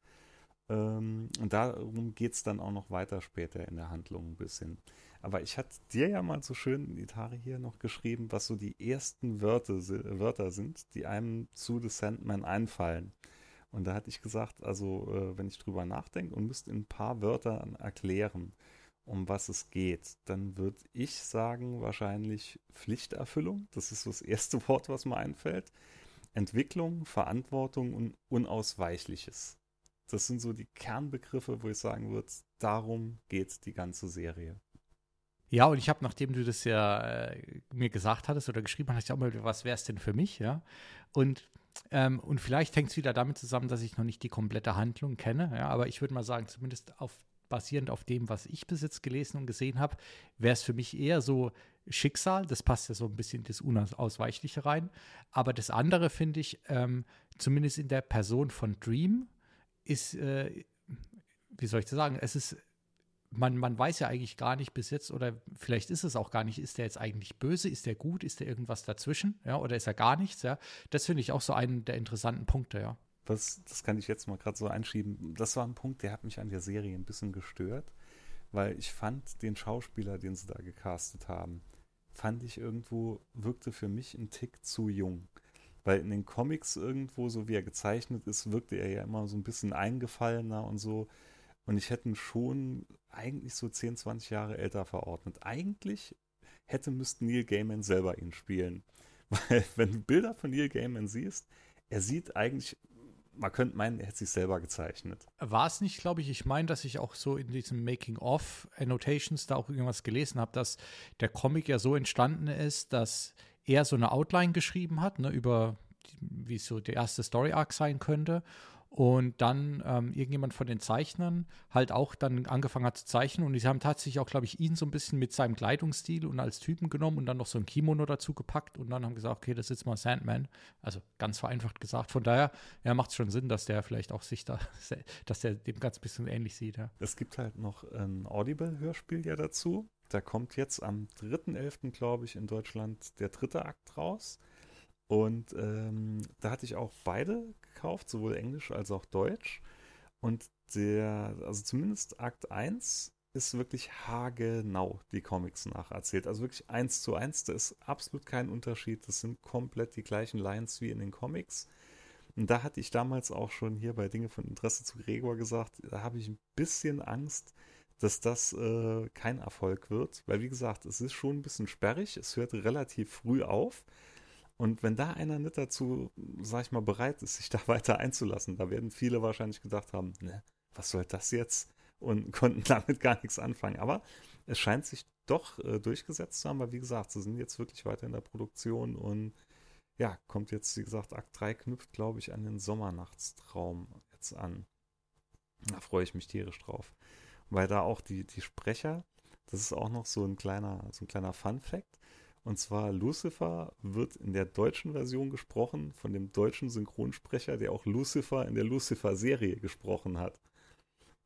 Ähm, und darum geht es dann auch noch weiter später in der Handlung ein bisschen. Aber ich hatte dir ja mal so schön, Itari hier noch geschrieben, was so die ersten Wörter, Wörter sind, die einem zu The Sandman einfallen. Und da hatte ich gesagt, also äh, wenn ich drüber nachdenke und müsste in ein paar Wörtern erklären, um was es geht, dann würde ich sagen, wahrscheinlich Pflichterfüllung. Das ist so das erste Wort, was mir einfällt. Entwicklung, Verantwortung und Unausweichliches. Das sind so die Kernbegriffe, wo ich sagen würde, darum geht die ganze Serie. Ja, und ich habe, nachdem du das ja äh, mir gesagt hattest oder geschrieben hast, ich auch mal, was wäre es denn für mich, ja? Und ähm, und vielleicht hängt es wieder damit zusammen, dass ich noch nicht die komplette Handlung kenne. Ja, aber ich würde mal sagen, zumindest auf, basierend auf dem, was ich bis jetzt gelesen und gesehen habe, wäre es für mich eher so Schicksal. Das passt ja so ein bisschen das Unausweichliche rein. Aber das andere finde ich, ähm, zumindest in der Person von Dream, ist, äh, wie soll ich das sagen, es ist man, man weiß ja eigentlich gar nicht bis jetzt, oder vielleicht ist es auch gar nicht, ist der jetzt eigentlich böse, ist der gut, ist der irgendwas dazwischen, ja, oder ist er gar nichts, ja. Das finde ich auch so einen der interessanten Punkte, ja. Das, das kann ich jetzt mal gerade so einschieben. Das war ein Punkt, der hat mich an der Serie ein bisschen gestört, weil ich fand den Schauspieler, den sie da gecastet haben, fand ich irgendwo, wirkte für mich ein Tick zu jung. Weil in den Comics irgendwo, so wie er gezeichnet ist, wirkte er ja immer so ein bisschen eingefallener und so. Und ich hätte ihn schon eigentlich so 10, 20 Jahre älter verordnet. Eigentlich hätte müsste Neil Gaiman selber ihn spielen. Weil, wenn du Bilder von Neil Gaiman siehst, er sieht eigentlich, man könnte meinen, er hätte sich selber gezeichnet. War es nicht, glaube ich, ich meine, dass ich auch so in diesem Making-of-Annotations da auch irgendwas gelesen habe, dass der Comic ja so entstanden ist, dass er so eine Outline geschrieben hat, ne, über wie so der erste Story-Arc sein könnte und dann ähm, irgendjemand von den Zeichnern halt auch dann angefangen hat zu zeichnen und die haben tatsächlich auch, glaube ich, ihn so ein bisschen mit seinem Kleidungsstil und als Typen genommen und dann noch so ein Kimono dazu gepackt und dann haben gesagt, okay, das ist jetzt mal Sandman. Also ganz vereinfacht gesagt. Von daher, ja, macht es schon Sinn, dass der vielleicht auch sich da, dass der dem ganz bisschen ähnlich sieht. Ja. Es gibt halt noch ein Audible-Hörspiel ja dazu. Da kommt jetzt am 3.11., glaube ich, in Deutschland der dritte Akt raus. Und ähm, da hatte ich auch beide gekauft, sowohl Englisch als auch Deutsch. Und der, also zumindest Akt 1 ist wirklich haargenau die Comics nacherzählt. Also wirklich eins zu eins, da ist absolut kein Unterschied. Das sind komplett die gleichen Lines wie in den Comics. Und da hatte ich damals auch schon hier bei Dinge von Interesse zu Gregor gesagt, da habe ich ein bisschen Angst, dass das äh, kein Erfolg wird. Weil, wie gesagt, es ist schon ein bisschen sperrig. Es hört relativ früh auf. Und wenn da einer nicht dazu, sag ich mal, bereit ist, sich da weiter einzulassen, da werden viele wahrscheinlich gedacht haben, ne, was soll das jetzt? Und konnten damit gar nichts anfangen. Aber es scheint sich doch äh, durchgesetzt zu haben, weil wie gesagt, sie sind jetzt wirklich weiter in der Produktion und ja, kommt jetzt, wie gesagt, Akt 3 knüpft, glaube ich, an den Sommernachtstraum jetzt an. Da freue ich mich tierisch drauf. Weil da auch die, die Sprecher, das ist auch noch so ein kleiner, so ein kleiner Fun-Fact. Und zwar Lucifer wird in der deutschen Version gesprochen von dem deutschen Synchronsprecher, der auch Lucifer in der Lucifer-Serie gesprochen hat.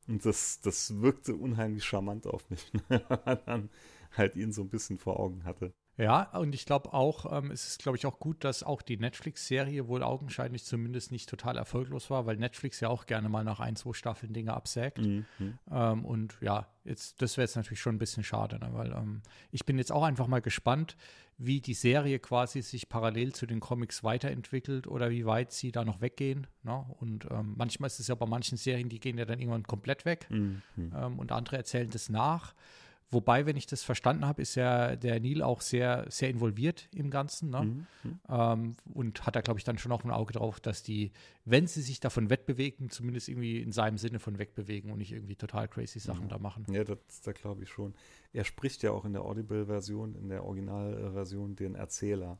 Und das, das wirkte unheimlich charmant auf mich, wenn man dann halt ihn so ein bisschen vor Augen hatte. Ja, und ich glaube auch, ähm, es ist, glaube ich, auch gut, dass auch die Netflix-Serie wohl augenscheinlich zumindest nicht total erfolglos war, weil Netflix ja auch gerne mal nach ein, zwei Staffeln Dinge absägt. Mhm. Ähm, und ja, jetzt, das wäre jetzt natürlich schon ein bisschen schade, ne? weil ähm, ich bin jetzt auch einfach mal gespannt, wie die Serie quasi sich parallel zu den Comics weiterentwickelt oder wie weit sie da noch weggehen. Ne? Und ähm, manchmal ist es ja bei manchen Serien, die gehen ja dann irgendwann komplett weg mhm. Ähm, und andere erzählen das nach. Wobei, wenn ich das verstanden habe, ist ja der Neil auch sehr, sehr involviert im Ganzen. Ne? Mhm. mhm. Ähm, und hat da, glaube ich, dann schon auch ein Auge drauf, dass die, wenn sie sich davon wegbewegen, zumindest irgendwie in seinem Sinne von wegbewegen und nicht irgendwie total crazy Sachen ja. da machen. Ja, das, da glaube ich schon. Er spricht ja auch in der Audible-Version, in der Originalversion den Erzähler.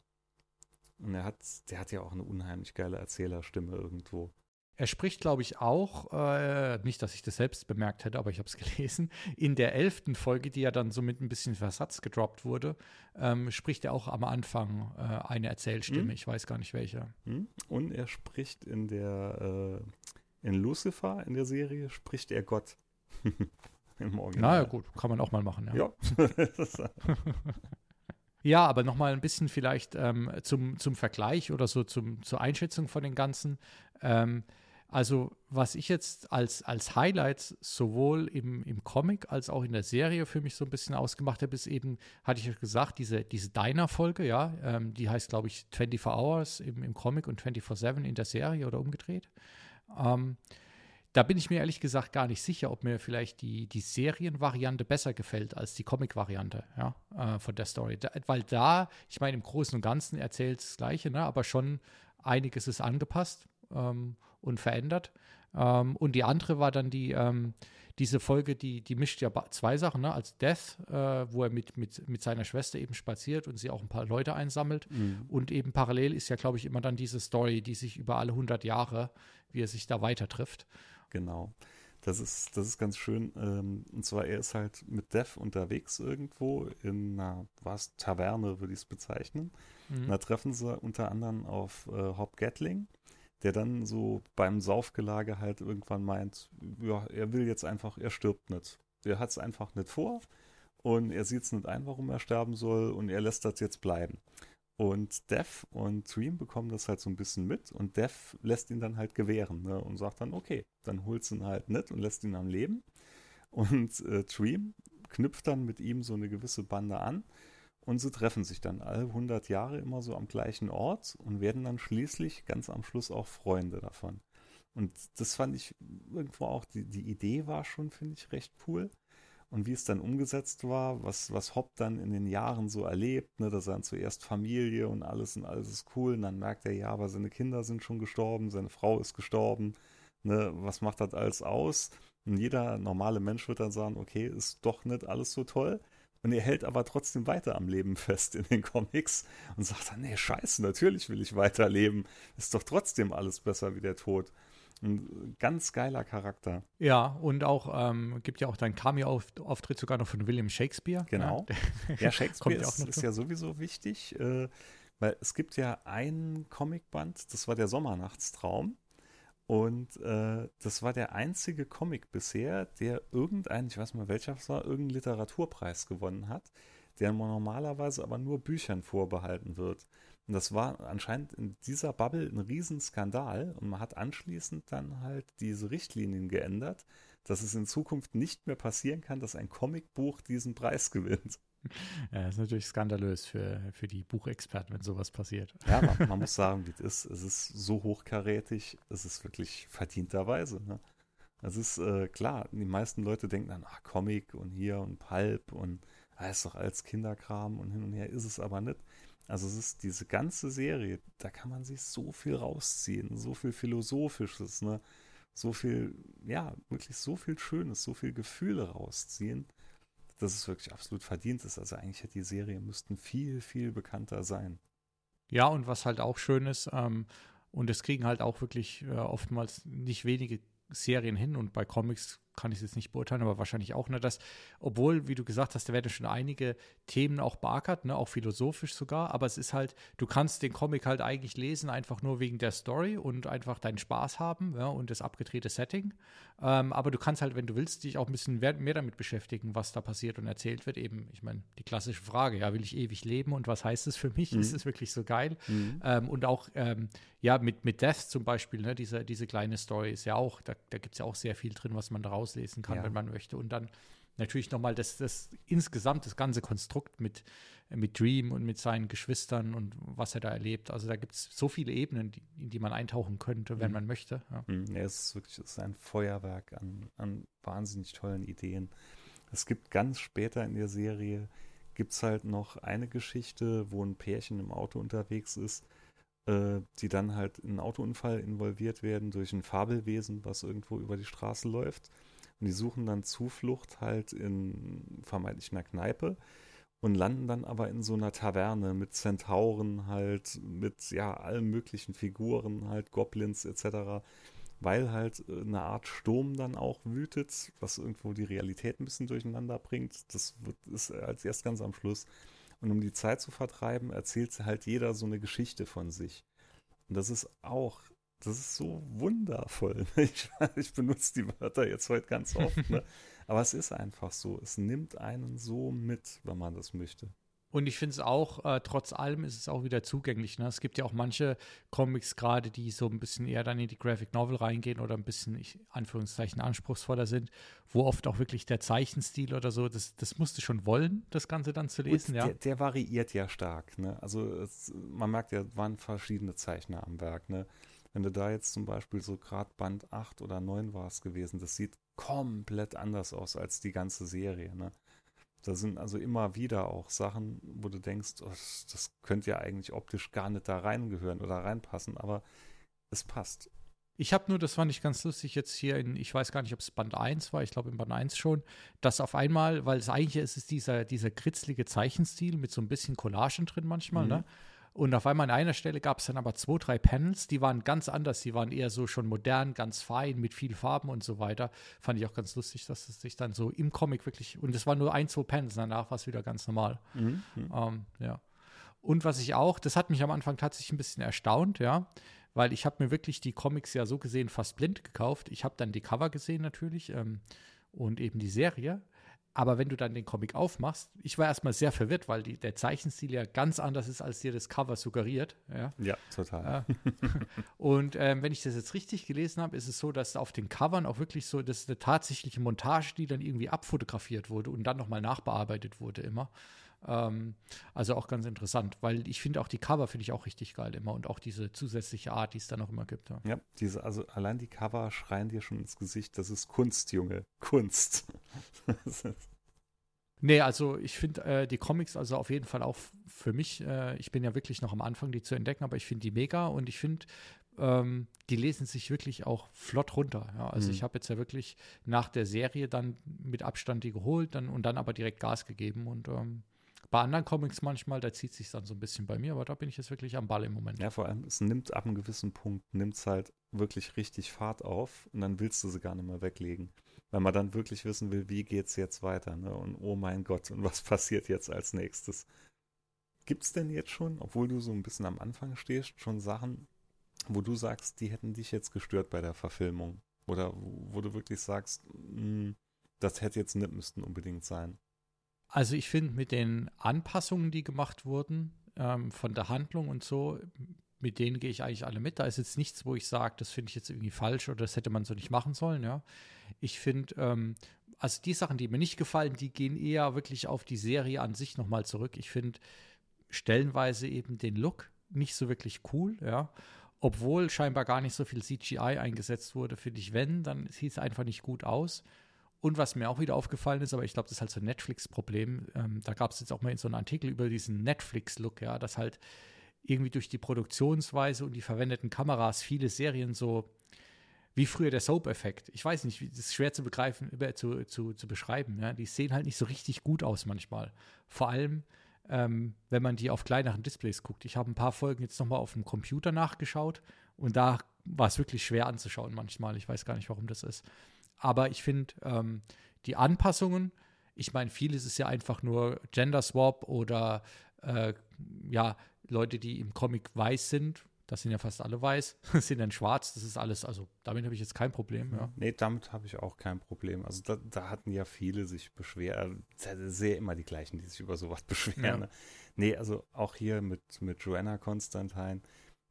Und er hat, der hat ja auch eine unheimlich geile Erzählerstimme irgendwo. Er spricht, glaube ich, auch, äh, nicht, dass ich das selbst bemerkt hätte, aber ich habe es gelesen, in der elften Folge, die ja dann so mit ein bisschen Versatz gedroppt wurde, ähm, spricht er auch am Anfang äh, eine Erzählstimme. Hm? Ich weiß gar nicht welche. Hm? Und er spricht in der, äh, in Lucifer, in der Serie, spricht er Gott. Im Original. Naja, gut, kann man auch mal machen, ja. Ja, ja aber nochmal ein bisschen vielleicht ähm, zum, zum Vergleich oder so zum, zur Einschätzung von den ganzen. Ähm, also, was ich jetzt als, als Highlights sowohl im, im Comic als auch in der Serie für mich so ein bisschen ausgemacht habe, ist eben, hatte ich ja gesagt, diese, diese Diner-Folge, ja, ähm, die heißt, glaube ich, 24 Hours im, im Comic und 24-7 in der Serie oder umgedreht. Ähm, da bin ich mir ehrlich gesagt gar nicht sicher, ob mir vielleicht die, die Serienvariante besser gefällt als die Comic-Variante ja, äh, von der Story. Da, weil da, ich meine, im Großen und Ganzen erzählt es das Gleiche, ne, aber schon einiges ist angepasst ähm, und verändert. Ähm, und die andere war dann die, ähm, diese Folge, die, die mischt ja zwei Sachen, ne? als Death, äh, wo er mit, mit, mit seiner Schwester eben spaziert und sie auch ein paar Leute einsammelt. Mhm. Und eben parallel ist ja, glaube ich, immer dann diese Story, die sich über alle 100 Jahre, wie er sich da weiter trifft. Genau. Das ist, das ist ganz schön. Ähm, und zwar, er ist halt mit Death unterwegs irgendwo in einer, was, Taverne, würde ich es bezeichnen. Mhm. da treffen sie unter anderem auf äh, Hop Gatling der dann so beim Saufgelage halt irgendwann meint, ja, er will jetzt einfach, er stirbt nicht. Er hat es einfach nicht vor und er sieht es nicht ein, warum er sterben soll und er lässt das jetzt bleiben. Und Dev und Dream bekommen das halt so ein bisschen mit und Dev lässt ihn dann halt gewähren ne, und sagt dann, okay, dann holst ihn halt nicht und lässt ihn am Leben. Und äh, Dream knüpft dann mit ihm so eine gewisse Bande an und sie treffen sich dann alle 100 Jahre immer so am gleichen Ort und werden dann schließlich ganz am Schluss auch Freunde davon. Und das fand ich irgendwo auch, die, die Idee war schon, finde ich, recht cool. Und wie es dann umgesetzt war, was, was Hopp dann in den Jahren so erlebt, ne, dass er dann zuerst Familie und alles und alles ist cool. Und dann merkt er, ja, aber seine Kinder sind schon gestorben, seine Frau ist gestorben. Ne, was macht das alles aus? Und jeder normale Mensch wird dann sagen, okay, ist doch nicht alles so toll. Und er hält aber trotzdem weiter am Leben fest in den Comics und sagt dann, nee, scheiße, natürlich will ich weiterleben. Ist doch trotzdem alles besser wie der Tod. Ein ganz geiler Charakter. Ja, und auch, ähm, gibt ja auch deinen Cameo-Auftritt sogar noch von William Shakespeare. Genau. Ja, ja Shakespeare ist, ist ja sowieso wichtig, äh, weil es gibt ja einen Comicband, das war der Sommernachtstraum. Und äh, das war der einzige Comic bisher, der irgendeinen, ich weiß mal welcher es war, irgendeinen Literaturpreis gewonnen hat, der normalerweise aber nur Büchern vorbehalten wird. Und das war anscheinend in dieser Bubble ein Riesenskandal und man hat anschließend dann halt diese Richtlinien geändert, dass es in Zukunft nicht mehr passieren kann, dass ein Comicbuch diesen Preis gewinnt. Ja, ist natürlich skandalös für, für die Buchexperten, wenn sowas passiert. Ja, man, man muss sagen, wie es ist. Es ist so hochkarätig, es ist wirklich verdienterweise. Ne? Es ist äh, klar, die meisten Leute denken dann, ach, Comic und hier und Pulp und ah, ist doch als Kinderkram und hin und her ist es aber nicht. Also es ist diese ganze Serie, da kann man sich so viel rausziehen, so viel Philosophisches, ne? so viel, ja, wirklich so viel Schönes, so viel Gefühle rausziehen dass es wirklich absolut verdient ist. Also eigentlich hätte die Serie müssten viel, viel bekannter sein. Ja, und was halt auch schön ist, ähm, und das kriegen halt auch wirklich äh, oftmals nicht wenige Serien hin und bei Comics kann ich es jetzt nicht beurteilen, aber wahrscheinlich auch, ne, dass, obwohl, wie du gesagt hast, da werden schon einige Themen auch beackert, ne, auch philosophisch sogar, aber es ist halt, du kannst den Comic halt eigentlich lesen, einfach nur wegen der Story und einfach deinen Spaß haben, ja, und das abgedrehte Setting. Ähm, aber du kannst halt, wenn du willst, dich auch ein bisschen mehr, damit beschäftigen, was da passiert und erzählt wird. Eben, ich meine, die klassische Frage, ja, will ich ewig leben und was heißt es für mich? Mhm. Ist es wirklich so geil? Mhm. Ähm, und auch, ähm, ja, mit, mit Death zum Beispiel, ne, diese, diese kleine Story ist ja auch, da, da gibt es ja auch sehr viel drin, was man daraus rauslesen kann, ja. wenn man möchte. Und dann natürlich nochmal das, das insgesamt, das ganze Konstrukt mit, mit Dream und mit seinen Geschwistern und was er da erlebt. Also da gibt es so viele Ebenen, die, in die man eintauchen könnte, wenn mhm. man möchte. Ja. Mhm. ja, es ist wirklich es ist ein Feuerwerk an, an wahnsinnig tollen Ideen. Es gibt ganz später in der Serie, gibt es halt noch eine Geschichte, wo ein Pärchen im Auto unterwegs ist, äh, die dann halt in einen Autounfall involviert werden durch ein Fabelwesen, was irgendwo über die Straße läuft. Und die suchen dann Zuflucht halt in vermeintlich einer Kneipe und landen dann aber in so einer Taverne mit Zentauren halt, mit ja, allen möglichen Figuren halt, Goblins etc., weil halt eine Art Sturm dann auch wütet, was irgendwo die Realität ein bisschen durcheinander bringt. Das wird, ist als erst ganz am Schluss. Und um die Zeit zu vertreiben, erzählt halt jeder so eine Geschichte von sich. Und das ist auch das ist so wundervoll. Ich, ich benutze die Wörter jetzt heute ganz oft, ne? aber es ist einfach so. Es nimmt einen so mit, wenn man das möchte. Und ich finde es auch, äh, trotz allem ist es auch wieder zugänglich. Ne? Es gibt ja auch manche Comics gerade, die so ein bisschen eher dann in die Graphic Novel reingehen oder ein bisschen, ich, Anführungszeichen, anspruchsvoller sind, wo oft auch wirklich der Zeichenstil oder so, das, das musst du schon wollen, das Ganze dann zu lesen. Ja. Der, der, variiert ja stark. Ne? Also es, man merkt ja, waren verschiedene Zeichner am Werk. Ne? Wenn du da jetzt zum Beispiel so gerade Band 8 oder 9 warst gewesen, das sieht komplett anders aus als die ganze Serie. Ne? Da sind also immer wieder auch Sachen, wo du denkst, oh, das, könnte ja eigentlich optisch gar nicht da reingehören oder reinpassen, aber es passt. Ich habe nur, das fand ich ganz lustig jetzt hier in, ich weiß gar nicht, ob es Band 1 war, ich glaube in Band 1 schon, dass auf einmal, weil es eigentlich ist, ist dieser, dieser kritzlige Zeichenstil mit so ein bisschen Collagen drin manchmal, mhm. ne? Und auf einmal an einer Stelle gab es dann aber zwei, drei Panels, die waren ganz anders. Die waren eher so schon modern, ganz fein, mit viel Farben und so weiter. Fand ich auch ganz lustig, dass es sich dann so im Comic wirklich, und es waren nur ein, zwei Panels, danach war es wieder ganz normal. Mhm. Ähm, ja. Und was ich auch, das hat mich am Anfang tatsächlich ein bisschen erstaunt, ja, weil ich habe mir wirklich die Comics ja so gesehen fast blind gekauft. Ich habe dann die Cover gesehen natürlich ähm, und eben die Serie. Aber wenn du dann den Comic aufmachst, ich war erstmal sehr verwirrt, weil die, der Zeichenstil ja ganz anders ist, als dir das Cover suggeriert. Ja, ja total. und ähm, wenn ich das jetzt richtig gelesen habe, ist es so, dass auf den Covern auch wirklich so, das ist eine tatsächliche Montage, die dann irgendwie abfotografiert wurde und dann nochmal nachbearbeitet wurde immer. Ähm, also auch ganz interessant, weil ich finde auch die Cover finde ich auch richtig geil immer und auch diese zusätzliche Art, die es dann auch immer gibt. Ja. ja, diese, also allein die Cover schreien dir schon ins Gesicht, das ist Kunst, Junge, Kunst. Nee, also ich finde äh, die Comics also auf jeden Fall auch für mich, äh, ich bin ja wirklich noch am Anfang, die zu entdecken, aber ich finde die mega und ich finde, ähm, die lesen sich wirklich auch flott runter. Ja. Also mhm. ich habe jetzt ja wirklich nach der Serie dann mit Abstand die geholt dann, und dann aber direkt Gas gegeben und ähm, bei anderen Comics manchmal, da zieht sich dann so ein bisschen bei mir, aber da bin ich jetzt wirklich am Ball im Moment. Ja, vor allem, es nimmt ab einem gewissen Punkt, nimmt es halt wirklich richtig Fahrt auf und dann willst du sie gar nicht mehr weglegen. Weil man dann wirklich wissen will, wie geht es jetzt weiter, ne? Und oh mein Gott, und was passiert jetzt als nächstes? Gibt es denn jetzt schon, obwohl du so ein bisschen am Anfang stehst, schon Sachen, wo du sagst, die hätten dich jetzt gestört bei der Verfilmung? Oder wo du wirklich sagst, mh, hm, das hätte jetzt nicht müssten unbedingt sein? Also ich finde mit den Anpassungen, die gemacht wurden, ähm, von der Handlung und so, mit denen gehe ich eigentlich alle mit. Da ist jetzt nichts, wo ich sage, das finde ich jetzt irgendwie falsch oder das hätte man so nicht machen sollen, ja. Ich finde, ähm, also die Sachen, die mir nicht gefallen, die gehen eher wirklich auf die Serie an sich nochmal zurück. Ich finde stellenweise eben den Look nicht so wirklich cool, ja. Obwohl scheinbar gar nicht so viel CGI eingesetzt wurde, finde ich, wenn, dann sieht es einfach nicht gut aus. Und was mir auch wieder aufgefallen ist, aber ich glaube, das ist halt so ein Netflix-Problem. Ähm, da gab es jetzt auch mal so einen Artikel über diesen Netflix-Look, ja, dass halt irgendwie durch die Produktionsweise und die verwendeten Kameras viele Serien so wie früher der Soap-Effekt. Ich weiß nicht, das ist schwer zu begreifen, zu, zu, zu beschreiben. Ja? Die sehen halt nicht so richtig gut aus manchmal. Vor allem, ähm, wenn man die auf kleineren Displays guckt. Ich habe ein paar Folgen jetzt nochmal auf dem Computer nachgeschaut und da war es wirklich schwer anzuschauen manchmal. Ich weiß gar nicht, warum das ist. Aber ich finde ähm, die Anpassungen, ich meine, vieles ist ja einfach nur Gender Swap oder äh, ja, Leute, die im Comic weiß sind, das sind ja fast alle weiß, sind dann schwarz, das ist alles, also damit habe ich jetzt kein Problem. Ja. Nee, damit habe ich auch kein Problem. Also da, da, hatten ja viele sich beschwert, sehr immer die gleichen, die sich über sowas beschweren. Ja. Ne? Nee, also auch hier mit, mit Joanna Constantine,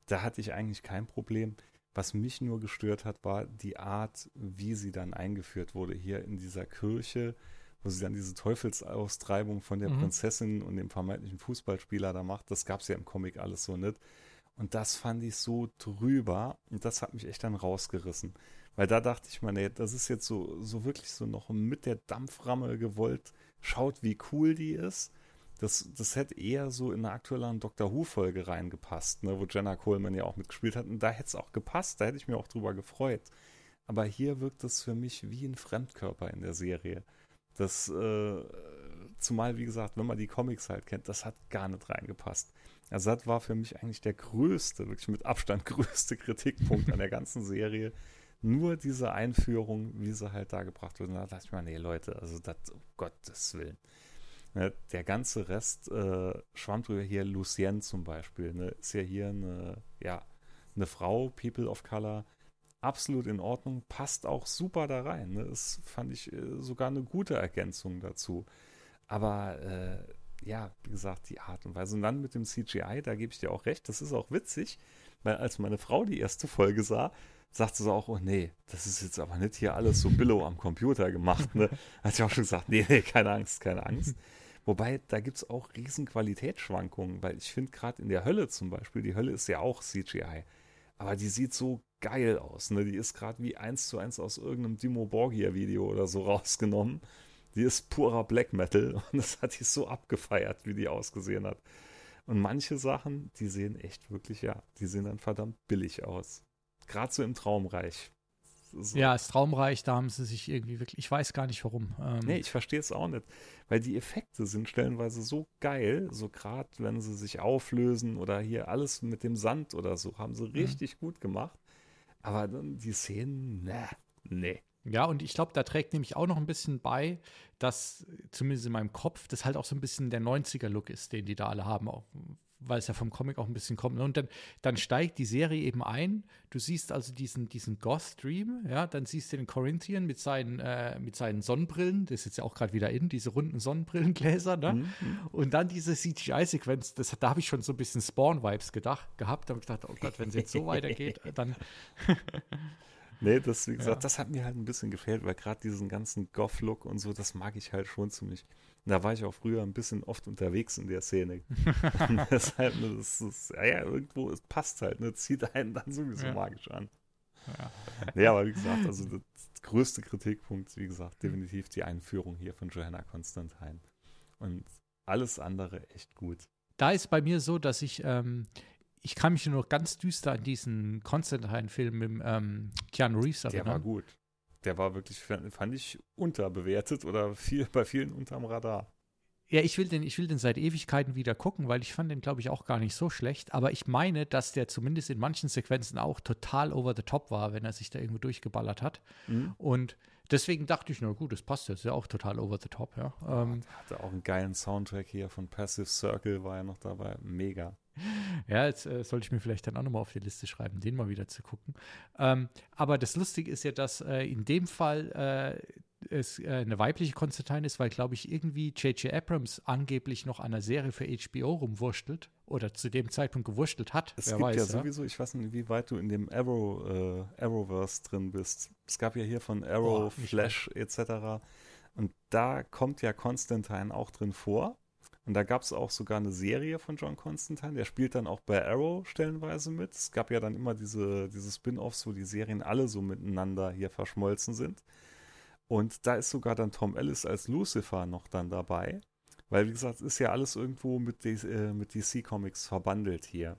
da hatte ich eigentlich kein Problem. Was mich nur gestört hat, war die Art, wie sie dann eingeführt wurde hier in dieser Kirche, wo sie dann diese Teufelsaustreibung von der mhm. Prinzessin und dem vermeintlichen Fußballspieler da macht. Das gab es ja im Comic alles so nicht. Und das fand ich so drüber und das hat mich echt dann rausgerissen. Weil da dachte ich mir, nee, das ist jetzt so, so wirklich so noch mit der Dampframme gewollt. Schaut, wie cool die ist. Das, das hätte eher so in eine aktuelle Doctor Who-Folge reingepasst, ne, wo Jenna Coleman ja auch mitgespielt hat. Und da hätte es auch gepasst, da hätte ich mir auch drüber gefreut. Aber hier wirkt es für mich wie ein Fremdkörper in der Serie. Das, äh, zumal, wie gesagt, wenn man die Comics halt kennt, das hat gar nicht reingepasst. Also das war für mich eigentlich der größte, wirklich mit Abstand größte Kritikpunkt an der ganzen Serie. Nur diese Einführung, wie sie halt da gebracht wird. Und da dachte ich mir, nee, Leute, also das, um Gottes Willen. Ne, der ganze Rest äh, schwamm drüber hier. Lucienne zum Beispiel, ne, ist ja hier eine, ja, eine Frau, People of Color, absolut in Ordnung, passt auch super da rein. Ne? Das fand ich äh, sogar eine gute Ergänzung dazu. Aber äh, ja, wie gesagt, die Art und Weise. Und dann mit dem CGI, da gebe ich dir auch recht, das ist auch witzig, weil als meine Frau die erste Folge sah, sagte sie auch, oh nee, das ist jetzt aber nicht hier alles so billow am Computer gemacht. Ne? Hat sie auch schon gesagt, nee, nee, keine Angst, keine Angst. Wobei, da gibt es auch riesen Qualitätsschwankungen, weil ich finde gerade in der Hölle zum Beispiel, die Hölle ist ja auch CGI, aber die sieht so geil aus. Ne? Die ist gerade wie eins zu eins aus irgendeinem Dimo Borgia-Video oder so rausgenommen. Die ist purer Black Metal und das hat die so abgefeiert, wie die ausgesehen hat. Und manche Sachen, die sehen echt wirklich, ja, die sehen dann verdammt billig aus. Gerade so im Traumreich. So. Ja, das Traumreich, da haben sie sich irgendwie wirklich, ich weiß gar nicht warum. Ähm, nee, ich verstehe es auch nicht. Weil die Effekte sind stellenweise so geil, so gerade wenn sie sich auflösen oder hier alles mit dem Sand oder so, haben sie mhm. richtig gut gemacht. Aber dann die Szenen, ne, nee. Ja, und ich glaube, da trägt nämlich auch noch ein bisschen bei, dass zumindest in meinem Kopf das halt auch so ein bisschen der 90er-Look ist, den die da alle haben, auch, weil es ja vom Comic auch ein bisschen kommt. Und dann, dann steigt die Serie eben ein. Du siehst also diesen, diesen Goth-Dream, ja, dann siehst du den Corinthian mit seinen, äh, mit seinen Sonnenbrillen, das ist jetzt ja auch gerade wieder in, diese runden Sonnenbrillengläser, ne? Mhm. Und dann diese CGI-Sequenz, da habe ich schon so ein bisschen Spawn-Vibes gedacht, gehabt. Da habe ich gedacht, oh Gott, wenn es jetzt so weitergeht, dann. Nee, das, wie gesagt, ja. das hat mir halt ein bisschen gefehlt, weil gerade diesen ganzen Goth-Look und so, das mag ich halt schon ziemlich. Da war ich auch früher ein bisschen oft unterwegs in der Szene. Deshalb, ne, das ist, ja, ja, irgendwo, es passt halt, ne, zieht einen dann sowieso ja. magisch an. Ja. Nee, aber wie gesagt, also der größte Kritikpunkt, wie gesagt, definitiv die Einführung hier von Johanna Constantine. Und alles andere echt gut. Da ist bei mir so, dass ich ähm, ich kann mich nur noch ganz düster an diesen Constantine-Film mit ähm, Keanu Reeves erinnern. Der war gut. Der war wirklich, fand ich, unterbewertet oder viel, bei vielen unterm Radar. Ja, ich will, den, ich will den seit Ewigkeiten wieder gucken, weil ich fand den, glaube ich, auch gar nicht so schlecht. Aber ich meine, dass der zumindest in manchen Sequenzen auch total over the top war, wenn er sich da irgendwo durchgeballert hat. Mhm. Und deswegen dachte ich, na gut, das passt jetzt ja auch total over the top, ja. Ähm, hatte auch einen geilen Soundtrack hier von Passive Circle, war ja noch dabei. Mega. Ja, jetzt äh, sollte ich mir vielleicht dann auch nochmal auf die Liste schreiben, den mal wieder zu gucken. Ähm, aber das Lustige ist ja, dass äh, in dem Fall äh, es äh, eine weibliche Konstantin ist, weil, glaube ich, irgendwie J.J. Abrams angeblich noch an einer Serie für HBO rumwurschtelt oder zu dem Zeitpunkt gewurschtelt hat. Es gibt weiß, ja, ja, sowieso, ich weiß nicht, wie weit du in dem Arrow, äh, Arrowverse drin bist. Es gab ja hier von Arrow, oh, Flash etc. Und da kommt ja Constantine auch drin vor. Und da gab es auch sogar eine Serie von John Constantine. Der spielt dann auch bei Arrow stellenweise mit. Es gab ja dann immer diese, diese Spin-offs, wo die Serien alle so miteinander hier verschmolzen sind. Und da ist sogar dann Tom Ellis als Lucifer noch dann dabei. Weil, wie gesagt, ist ja alles irgendwo mit, äh, mit DC Comics verbandelt hier.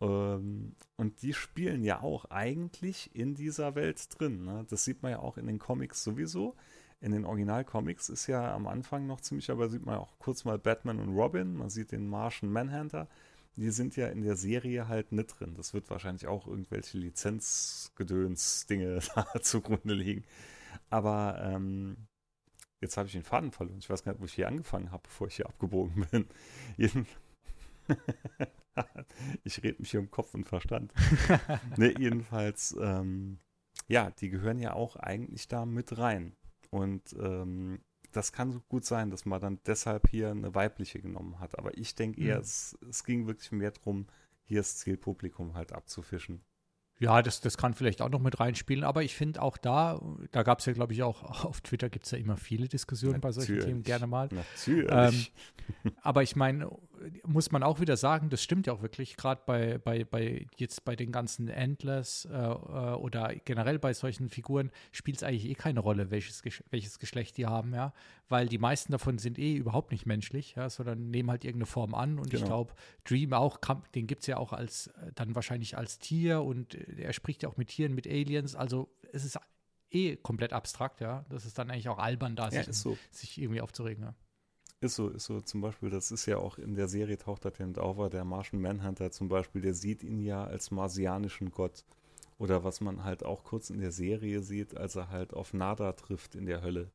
Ähm, und die spielen ja auch eigentlich in dieser Welt drin. Ne? Das sieht man ja auch in den Comics sowieso in den Originalcomics ist ja am Anfang noch ziemlich, aber sieht man auch kurz mal Batman und Robin, man sieht den Martian Manhunter. Die sind ja in der Serie halt nicht drin. Das wird wahrscheinlich auch irgendwelche Lizenzgedöns-Dinge da zugrunde liegen. Aber ähm, jetzt habe ich den Faden verloren. Ich weiß gar nicht, wo ich hier angefangen habe, bevor ich hier abgebogen bin. ich rede mich hier um Kopf und Verstand. ne, jedenfalls, ähm, ja, die gehören ja auch eigentlich da mit rein. Und ähm, das kann so gut sein, dass man dann deshalb hier eine weibliche genommen hat. Aber ich denke eher, mhm. es, es ging wirklich mehr darum, hier das Zielpublikum halt abzufischen. Ja, das, das kann vielleicht auch noch mit reinspielen, aber ich finde auch da, da gab es ja, glaube ich, auch auf Twitter gibt es ja immer viele Diskussionen Natürlich. bei solchen Themen gerne mal. Natürlich. Ähm, aber ich meine, muss man auch wieder sagen, das stimmt ja auch wirklich, gerade bei, bei, bei jetzt bei den ganzen Endless äh, äh oder generell bei solchen Figuren spielt es eigentlich eh keine Rolle, welches, welches Geschlecht die haben, ja. Weil die meisten davon sind eh überhaupt nicht menschlich, ja, sondern nehmen halt irgendeine Form an. Und genau. ich glaube, Dream auch, kann, den gibt es ja auch als äh, dann wahrscheinlich als Tier und äh, er spricht ja auch mit Tieren, mit Aliens. Also es ist eh komplett abstrakt, ja. Das ist dann eigentlich auch albern, da ja, sich, so. sich irgendwie aufzuregen, ja. Ist so, ist so zum Beispiel, das ist ja auch in der Serie taucht das ja auf, der Martian Manhunter zum Beispiel, der sieht ihn ja als marsianischen Gott. Oder was man halt auch kurz in der Serie sieht, als er halt auf Nada trifft in der Hölle.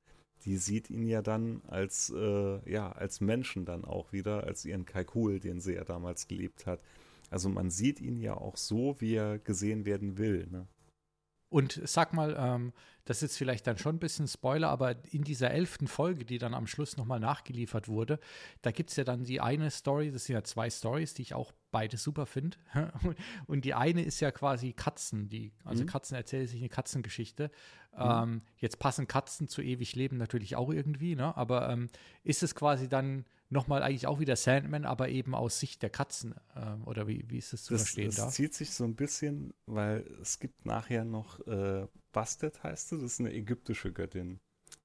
Die sieht ihn ja dann als, äh, ja, als Menschen dann auch wieder, als ihren Kalkul, den sie ja damals gelebt hat. Also man sieht ihn ja auch so, wie er gesehen werden will. Ne? Und sag mal, ähm, das ist vielleicht dann schon ein bisschen Spoiler, aber in dieser elften Folge, die dann am Schluss nochmal nachgeliefert wurde, da gibt es ja dann die eine Story, das sind ja zwei Stories, die ich auch beide super finde. Und die eine ist ja quasi Katzen, die, also mhm. Katzen erzählen sich eine Katzengeschichte. Mhm. Ähm, jetzt passen Katzen zu ewig Leben natürlich auch irgendwie, ne? Aber ähm, ist es quasi dann nochmal eigentlich auch wieder Sandman, aber eben aus Sicht der Katzen. Äh, oder wie, wie ist es zu das, verstehen das da? Das zieht sich so ein bisschen, weil es gibt nachher noch äh, Bastet heißt sie, das ist eine ägyptische Göttin.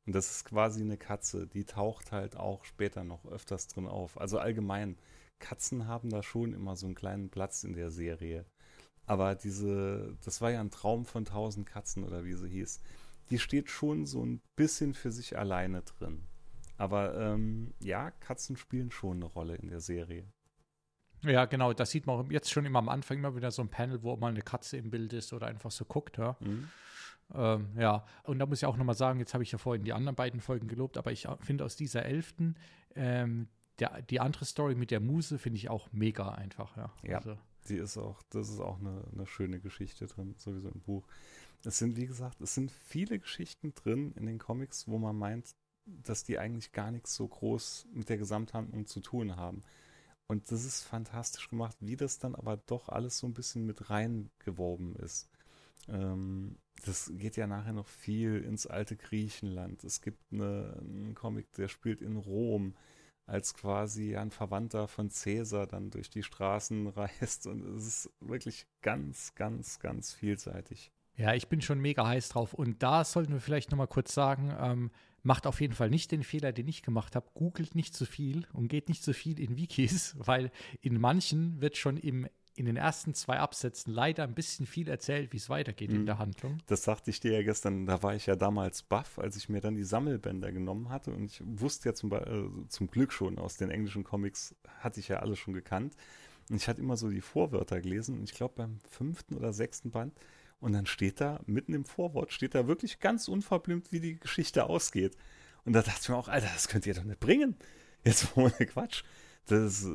Und das ist quasi eine Katze, die taucht halt auch später noch öfters drin auf. Also allgemein, Katzen haben da schon immer so einen kleinen Platz in der Serie. Aber diese, das war ja ein Traum von tausend Katzen oder wie sie hieß. Die steht schon so ein bisschen für sich alleine drin. Aber ähm, ja, Katzen spielen schon eine Rolle in der Serie. Ja, genau, das sieht man jetzt schon immer am Anfang immer wieder so ein Panel, wo mal eine Katze im Bild ist oder einfach so guckt, ja. Mhm. Ähm, ja, und da muss ich auch nochmal sagen, jetzt habe ich ja vorhin die anderen beiden Folgen gelobt, aber ich finde aus dieser elften, ähm, der, die andere Story mit der Muse finde ich auch mega einfach, ja. Ja, also. die ist auch, das ist auch eine, eine schöne Geschichte drin, sowieso im Buch. Es sind, wie gesagt, es sind viele Geschichten drin in den Comics, wo man meint, dass die eigentlich gar nichts so groß mit der Gesamthandlung zu tun haben. Und das ist fantastisch gemacht, wie das dann aber doch alles so ein bisschen mit reingeworben ist. Ähm, das geht ja nachher noch viel ins alte Griechenland. Es gibt eine, einen Comic, der spielt in Rom, als quasi ein Verwandter von Cäsar dann durch die Straßen reist. Und es ist wirklich ganz, ganz, ganz vielseitig. Ja, ich bin schon mega heiß drauf. Und da sollten wir vielleicht nochmal kurz sagen, ähm, macht auf jeden Fall nicht den Fehler, den ich gemacht habe. Googelt nicht zu viel und geht nicht zu viel in Wikis, weil in manchen wird schon im in den ersten zwei Absätzen leider ein bisschen viel erzählt, wie es weitergeht mhm. in der Handlung. Das sagte ich dir ja gestern, da war ich ja damals baff, als ich mir dann die Sammelbänder genommen hatte und ich wusste ja zum, äh, zum Glück schon aus den englischen Comics, hatte ich ja alles schon gekannt. Und ich hatte immer so die Vorwörter gelesen und ich glaube beim fünften oder sechsten Band und dann steht da, mitten im Vorwort, steht da wirklich ganz unverblümt, wie die Geschichte ausgeht. Und da dachte ich mir auch, Alter, das könnt ihr doch nicht bringen. Jetzt ohne Quatsch. Das,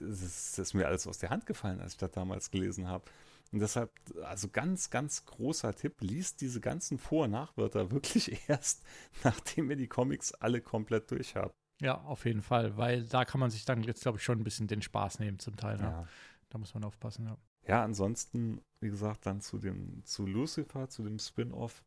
das, ist, das ist mir alles aus der Hand gefallen, als ich das damals gelesen habe. Und deshalb, also ganz, ganz großer Tipp, liest diese ganzen Vor- und Nachwörter wirklich erst, nachdem ihr die Comics alle komplett durch habt. Ja, auf jeden Fall, weil da kann man sich dann jetzt, glaube ich, schon ein bisschen den Spaß nehmen zum Teil. Ne? Ja. Da muss man aufpassen, ja. Ja, ansonsten, wie gesagt, dann zu dem, zu Lucifer, zu dem Spin-off,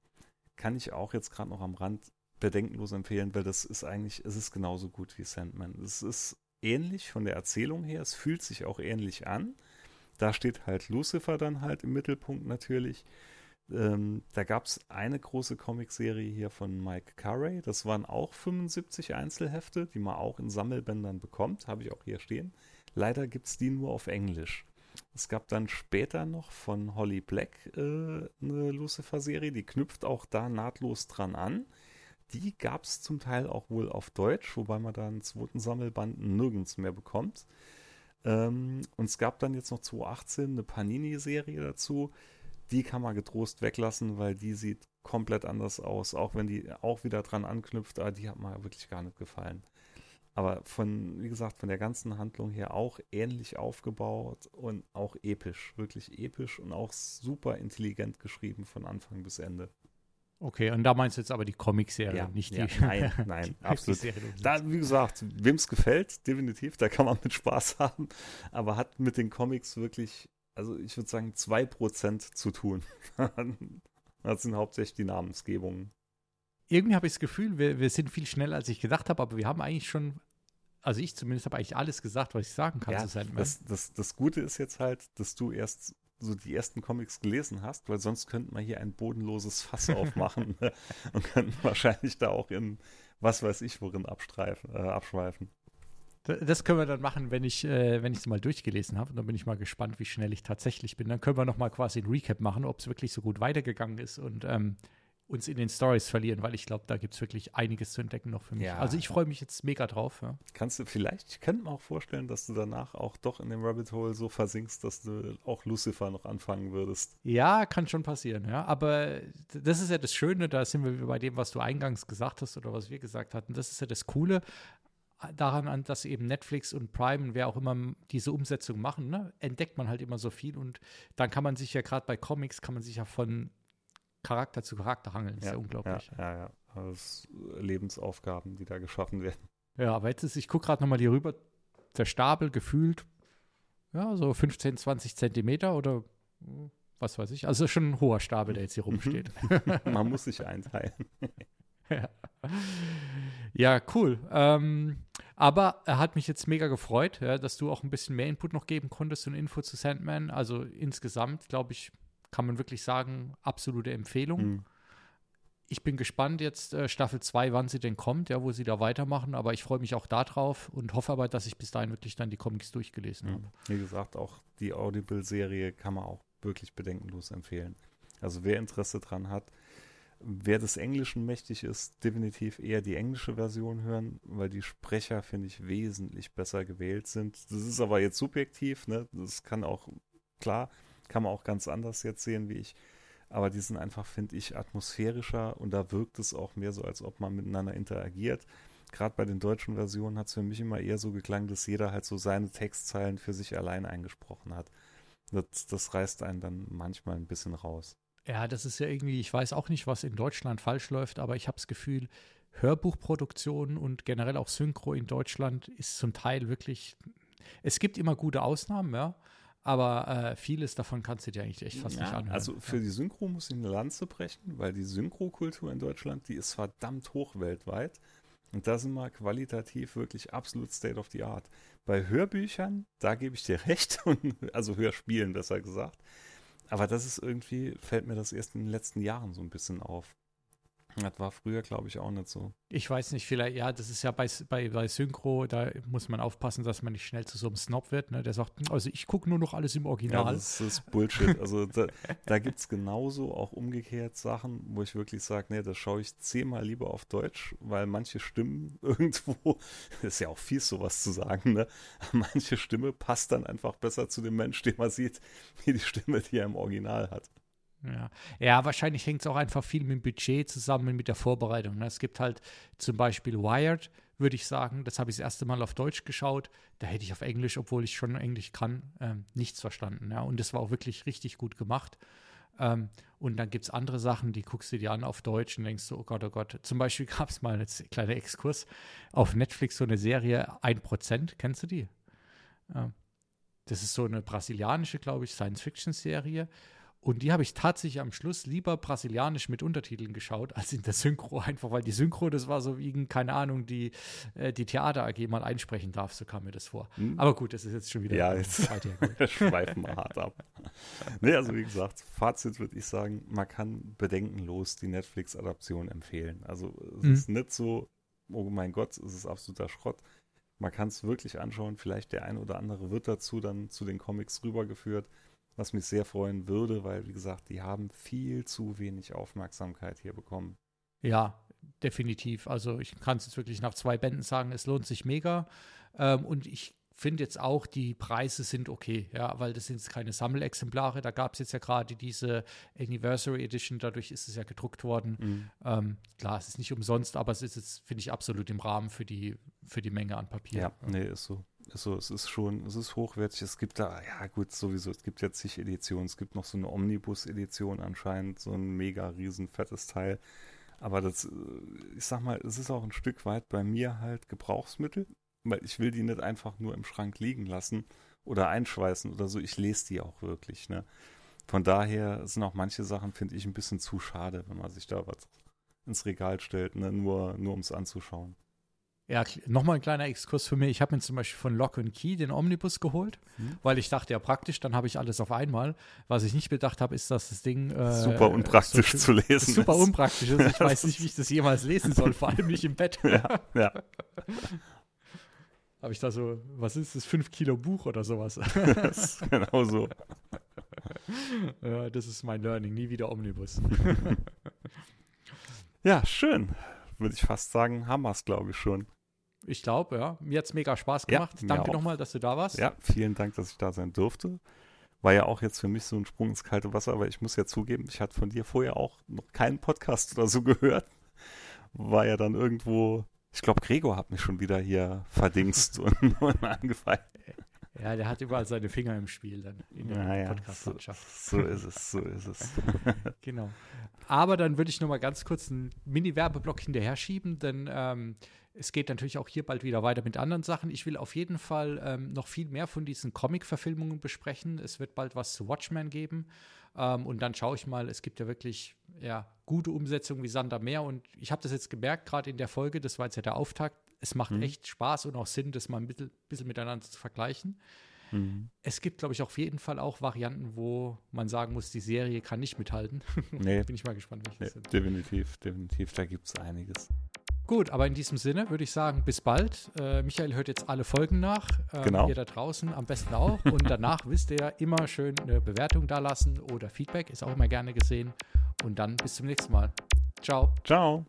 kann ich auch jetzt gerade noch am Rand bedenkenlos empfehlen, weil das ist eigentlich, es ist genauso gut wie Sandman. Es ist ähnlich von der Erzählung her, es fühlt sich auch ähnlich an. Da steht halt Lucifer dann halt im Mittelpunkt natürlich. Ähm, da gab es eine große Comicserie hier von Mike Carey. Das waren auch 75 Einzelhefte, die man auch in Sammelbändern bekommt. Habe ich auch hier stehen. Leider gibt es die nur auf Englisch. Es gab dann später noch von Holly Black äh, eine Lucifer-Serie, die knüpft auch da nahtlos dran an. Die gab es zum Teil auch wohl auf Deutsch, wobei man da einen zweiten Sammelband nirgends mehr bekommt. Ähm, und es gab dann jetzt noch 2018 eine Panini-Serie dazu. Die kann man getrost weglassen, weil die sieht komplett anders aus, auch wenn die auch wieder dran anknüpft, aber die hat mir wirklich gar nicht gefallen. Aber von, wie gesagt, von der ganzen Handlung her auch ähnlich aufgebaut und auch episch, wirklich episch und auch super intelligent geschrieben von Anfang bis Ende. Okay, und da meinst du jetzt aber die Comic-Serie, ja, nicht die. Ja, nein, nein, absolut. Da, wie gesagt, wem es gefällt, definitiv, da kann man mit Spaß haben, aber hat mit den Comics wirklich, also ich würde sagen, 2% zu tun. das sind hauptsächlich die Namensgebungen. Irgendwie habe ich das Gefühl, wir, wir sind viel schneller, als ich gedacht habe, aber wir haben eigentlich schon also ich zumindest habe eigentlich alles gesagt, was ich sagen kann ja, zu Sandman. Das, das, das Gute ist jetzt halt, dass du erst so die ersten Comics gelesen hast, weil sonst könnten wir hier ein bodenloses Fass aufmachen ne? und könnten wahrscheinlich da auch in was weiß ich worin abstreifen, äh, abschweifen. Das können wir dann machen, wenn ich äh, wenn ich es mal durchgelesen habe. Und dann bin ich mal gespannt, wie schnell ich tatsächlich bin. Dann können wir noch mal quasi ein Recap machen, ob es wirklich so gut weitergegangen ist und ähm, uns in den Stories verlieren, weil ich glaube, da gibt es wirklich einiges zu entdecken noch für mich. Ja. Also ich freue mich jetzt mega drauf. Ja. Kannst du vielleicht, ich könnte mir auch vorstellen, dass du danach auch doch in dem Rabbit Hole so versinkst, dass du auch Lucifer noch anfangen würdest. Ja, kann schon passieren, ja. Aber das ist ja das Schöne, da sind wir bei dem, was du eingangs gesagt hast oder was wir gesagt hatten. Das ist ja das Coole daran dass eben Netflix und Prime und wer auch immer diese Umsetzung machen, ne, entdeckt man halt immer so viel und dann kann man sich ja gerade bei Comics kann man sich ja von Charakter zu Charakter hangeln. Das ja, ist ja unglaublich. Ja, ja, ja. Das Lebensaufgaben, die da geschaffen werden. Ja, aber jetzt ist, ich gucke gerade nochmal hier rüber, der Stapel gefühlt, ja, so 15, 20 Zentimeter oder was weiß ich. Also schon ein hoher Stapel, der jetzt hier rumsteht. Man muss sich einteilen. ja. ja, cool. Ähm, aber er hat mich jetzt mega gefreut, ja, dass du auch ein bisschen mehr Input noch geben konntest und Info zu Sandman. Also insgesamt, glaube ich, kann man wirklich sagen, absolute Empfehlung. Mhm. Ich bin gespannt jetzt äh, Staffel 2, wann sie denn kommt, ja, wo sie da weitermachen, aber ich freue mich auch darauf und hoffe aber, dass ich bis dahin wirklich dann die Comics durchgelesen mhm. habe. Wie gesagt, auch die Audible-Serie kann man auch wirklich bedenkenlos empfehlen. Also wer Interesse dran hat, wer des Englischen mächtig ist, definitiv eher die englische Version hören, weil die Sprecher, finde ich, wesentlich besser gewählt sind. Das ist aber jetzt subjektiv, ne? Das kann auch, klar, kann man auch ganz anders jetzt sehen wie ich. Aber die sind einfach, finde ich, atmosphärischer und da wirkt es auch mehr so, als ob man miteinander interagiert. Gerade bei den deutschen Versionen hat es für mich immer eher so geklangen, dass jeder halt so seine Textzeilen für sich allein eingesprochen hat. Das, das reißt einen dann manchmal ein bisschen raus. Ja, das ist ja irgendwie, ich weiß auch nicht, was in Deutschland falsch läuft, aber ich habe das Gefühl, Hörbuchproduktion und generell auch Synchro in Deutschland ist zum Teil wirklich, es gibt immer gute Ausnahmen, ja, aber äh, vieles davon kannst du dir eigentlich echt fast ja, nicht anhören. Also für ja. die Synchro muss ich eine Lanze brechen, weil die Synchrokultur in Deutschland, die ist verdammt hoch weltweit. Und da sind wir qualitativ wirklich absolut State of the Art. Bei Hörbüchern, da gebe ich dir recht, also Hörspielen besser gesagt. Aber das ist irgendwie, fällt mir das erst in den letzten Jahren so ein bisschen auf. Das war früher, glaube ich, auch nicht so. Ich weiß nicht, vielleicht, ja, das ist ja bei, bei, bei Synchro, da muss man aufpassen, dass man nicht schnell zu so einem Snob wird, ne? Der sagt, also ich gucke nur noch alles im Original. Ja, das ist Bullshit. Also da, da gibt es genauso auch umgekehrt Sachen, wo ich wirklich sage, nee, das schaue ich zehnmal lieber auf Deutsch, weil manche Stimmen irgendwo, ist ja auch fies, sowas zu sagen, ne? Manche Stimme passt dann einfach besser zu dem Mensch, den man sieht, wie die Stimme, die er im Original hat. Ja. ja, wahrscheinlich hängt es auch einfach viel mit dem Budget zusammen, mit der Vorbereitung. Ne? Es gibt halt zum Beispiel Wired, würde ich sagen. Das habe ich das erste Mal auf Deutsch geschaut. Da hätte ich auf Englisch, obwohl ich schon Englisch kann, ähm, nichts verstanden. Ja? Und das war auch wirklich richtig gut gemacht. Ähm, und dann gibt es andere Sachen, die guckst du dir an auf Deutsch und denkst so, oh Gott, oh Gott. Zum Beispiel gab es mal einen kleinen Exkurs auf Netflix so eine Serie 1%. Kennst du die? Ähm, das ist so eine brasilianische, glaube ich, Science-Fiction-Serie. Und die habe ich tatsächlich am Schluss lieber brasilianisch mit Untertiteln geschaut, als in der Synchro, einfach weil die Synchro, das war so wie, keine Ahnung, die, äh, die Theater AG mal einsprechen darf, so kam mir das vor. Hm. Aber gut, das ist jetzt schon wieder ja, jetzt schweifen wir hart ab. nee, also wie gesagt, Fazit würde ich sagen, man kann bedenkenlos die Netflix-Adaption empfehlen. Also es hm. ist nicht so, oh mein Gott, es ist absoluter Schrott. Man kann es wirklich anschauen, vielleicht der ein oder andere wird dazu dann zu den Comics rübergeführt was mich sehr freuen würde, weil, wie gesagt, die haben viel zu wenig Aufmerksamkeit hier bekommen. Ja, definitiv. Also ich kann es jetzt wirklich nach zwei Bänden sagen, es lohnt sich mega. Ähm, und ich finde jetzt auch, die Preise sind okay, ja, weil das sind jetzt keine Sammelexemplare. Da gab es jetzt ja gerade diese Anniversary Edition, dadurch ist es ja gedruckt worden. Mhm. Ähm, klar, es ist nicht umsonst, aber es ist jetzt, finde ich, absolut im Rahmen für die, für die Menge an Papier. Ja, nee, ist so. Ist so, es ist schon, es ist hochwertig. Es gibt da, ja gut, sowieso, es gibt ja zig Editionen. Es gibt noch so eine Omnibus-Edition anscheinend, so ein mega riesen fettes Teil. Aber das, äh, ich sag mal, es ist auch ein Stück weit bei mir halt Gebrauchsmittel weil ich will die nicht einfach nur im Schrank liegen lassen oder einschweißen oder so. Ich lese die auch wirklich. Ne? Von daher sind auch manche Sachen, finde ich, ein bisschen zu schade, wenn man sich da was ins Regal stellt, ne? nur, nur um es anzuschauen. Ja, nochmal ein kleiner Exkurs für mich. Ich habe mir zum Beispiel von Lock and Key den Omnibus geholt, mhm. weil ich dachte, ja, praktisch, dann habe ich alles auf einmal. Was ich nicht bedacht habe, ist, dass das Ding äh, super unpraktisch so, zu lesen super ist. unpraktisch ist. Ich weiß nicht, wie ich das jemals lesen soll, vor allem nicht im Bett. ja, ja. habe ich da so, was ist das, 5 Kilo Buch oder sowas? genau so. ja, das ist mein Learning, nie wieder Omnibus. ja, schön. Würde ich fast sagen, haben wir es, glaube ich, schon. Ich glaube, ja. Mir hat es mega Spaß gemacht. Ja, Danke nochmal, dass du da warst. Ja, vielen Dank, dass ich da sein durfte. War ja auch jetzt für mich so ein Sprung ins kalte Wasser, aber ich muss ja zugeben, ich hatte von dir vorher auch noch keinen Podcast oder so gehört. War ja dann irgendwo ich glaube, Gregor hat mich schon wieder hier verdingst und, und angefallen. Ja, der hat überall seine Finger im Spiel dann in der naja, Podcast-Landschaft. So, so, ist es, so ist es. genau. Aber dann würde ich noch mal ganz kurz einen Mini-Werbeblock hinterher schieben, denn ähm, es geht natürlich auch hier bald wieder weiter mit anderen Sachen. Ich will auf jeden Fall ähm, noch viel mehr von diesen Comic-Verfilmungen besprechen. Es wird bald was zu Watchmen geben. Ähm, und dann schaue ich mal, es gibt ja wirklich ja, gute Umsetzungen wie Sander Meer. Und ich habe das jetzt gemerkt, gerade in der Folge, das war jetzt ja der Auftakt. Es macht mhm. echt Spaß und auch Sinn, das mal ein bisschen, bisschen miteinander zu vergleichen. Mhm. Es gibt, glaube ich, auf jeden Fall auch Varianten, wo man sagen muss, die Serie kann nicht mithalten. Nee. Bin ich mal gespannt, welche nee, sind. Definitiv, definitiv, da gibt es einiges. Gut, aber in diesem Sinne würde ich sagen, bis bald. Äh, Michael hört jetzt alle Folgen nach. Äh, genau. Ihr da draußen am besten auch. Und danach wisst ihr immer schön eine Bewertung da lassen oder Feedback, ist auch immer gerne gesehen. Und dann bis zum nächsten Mal. Ciao. Ciao.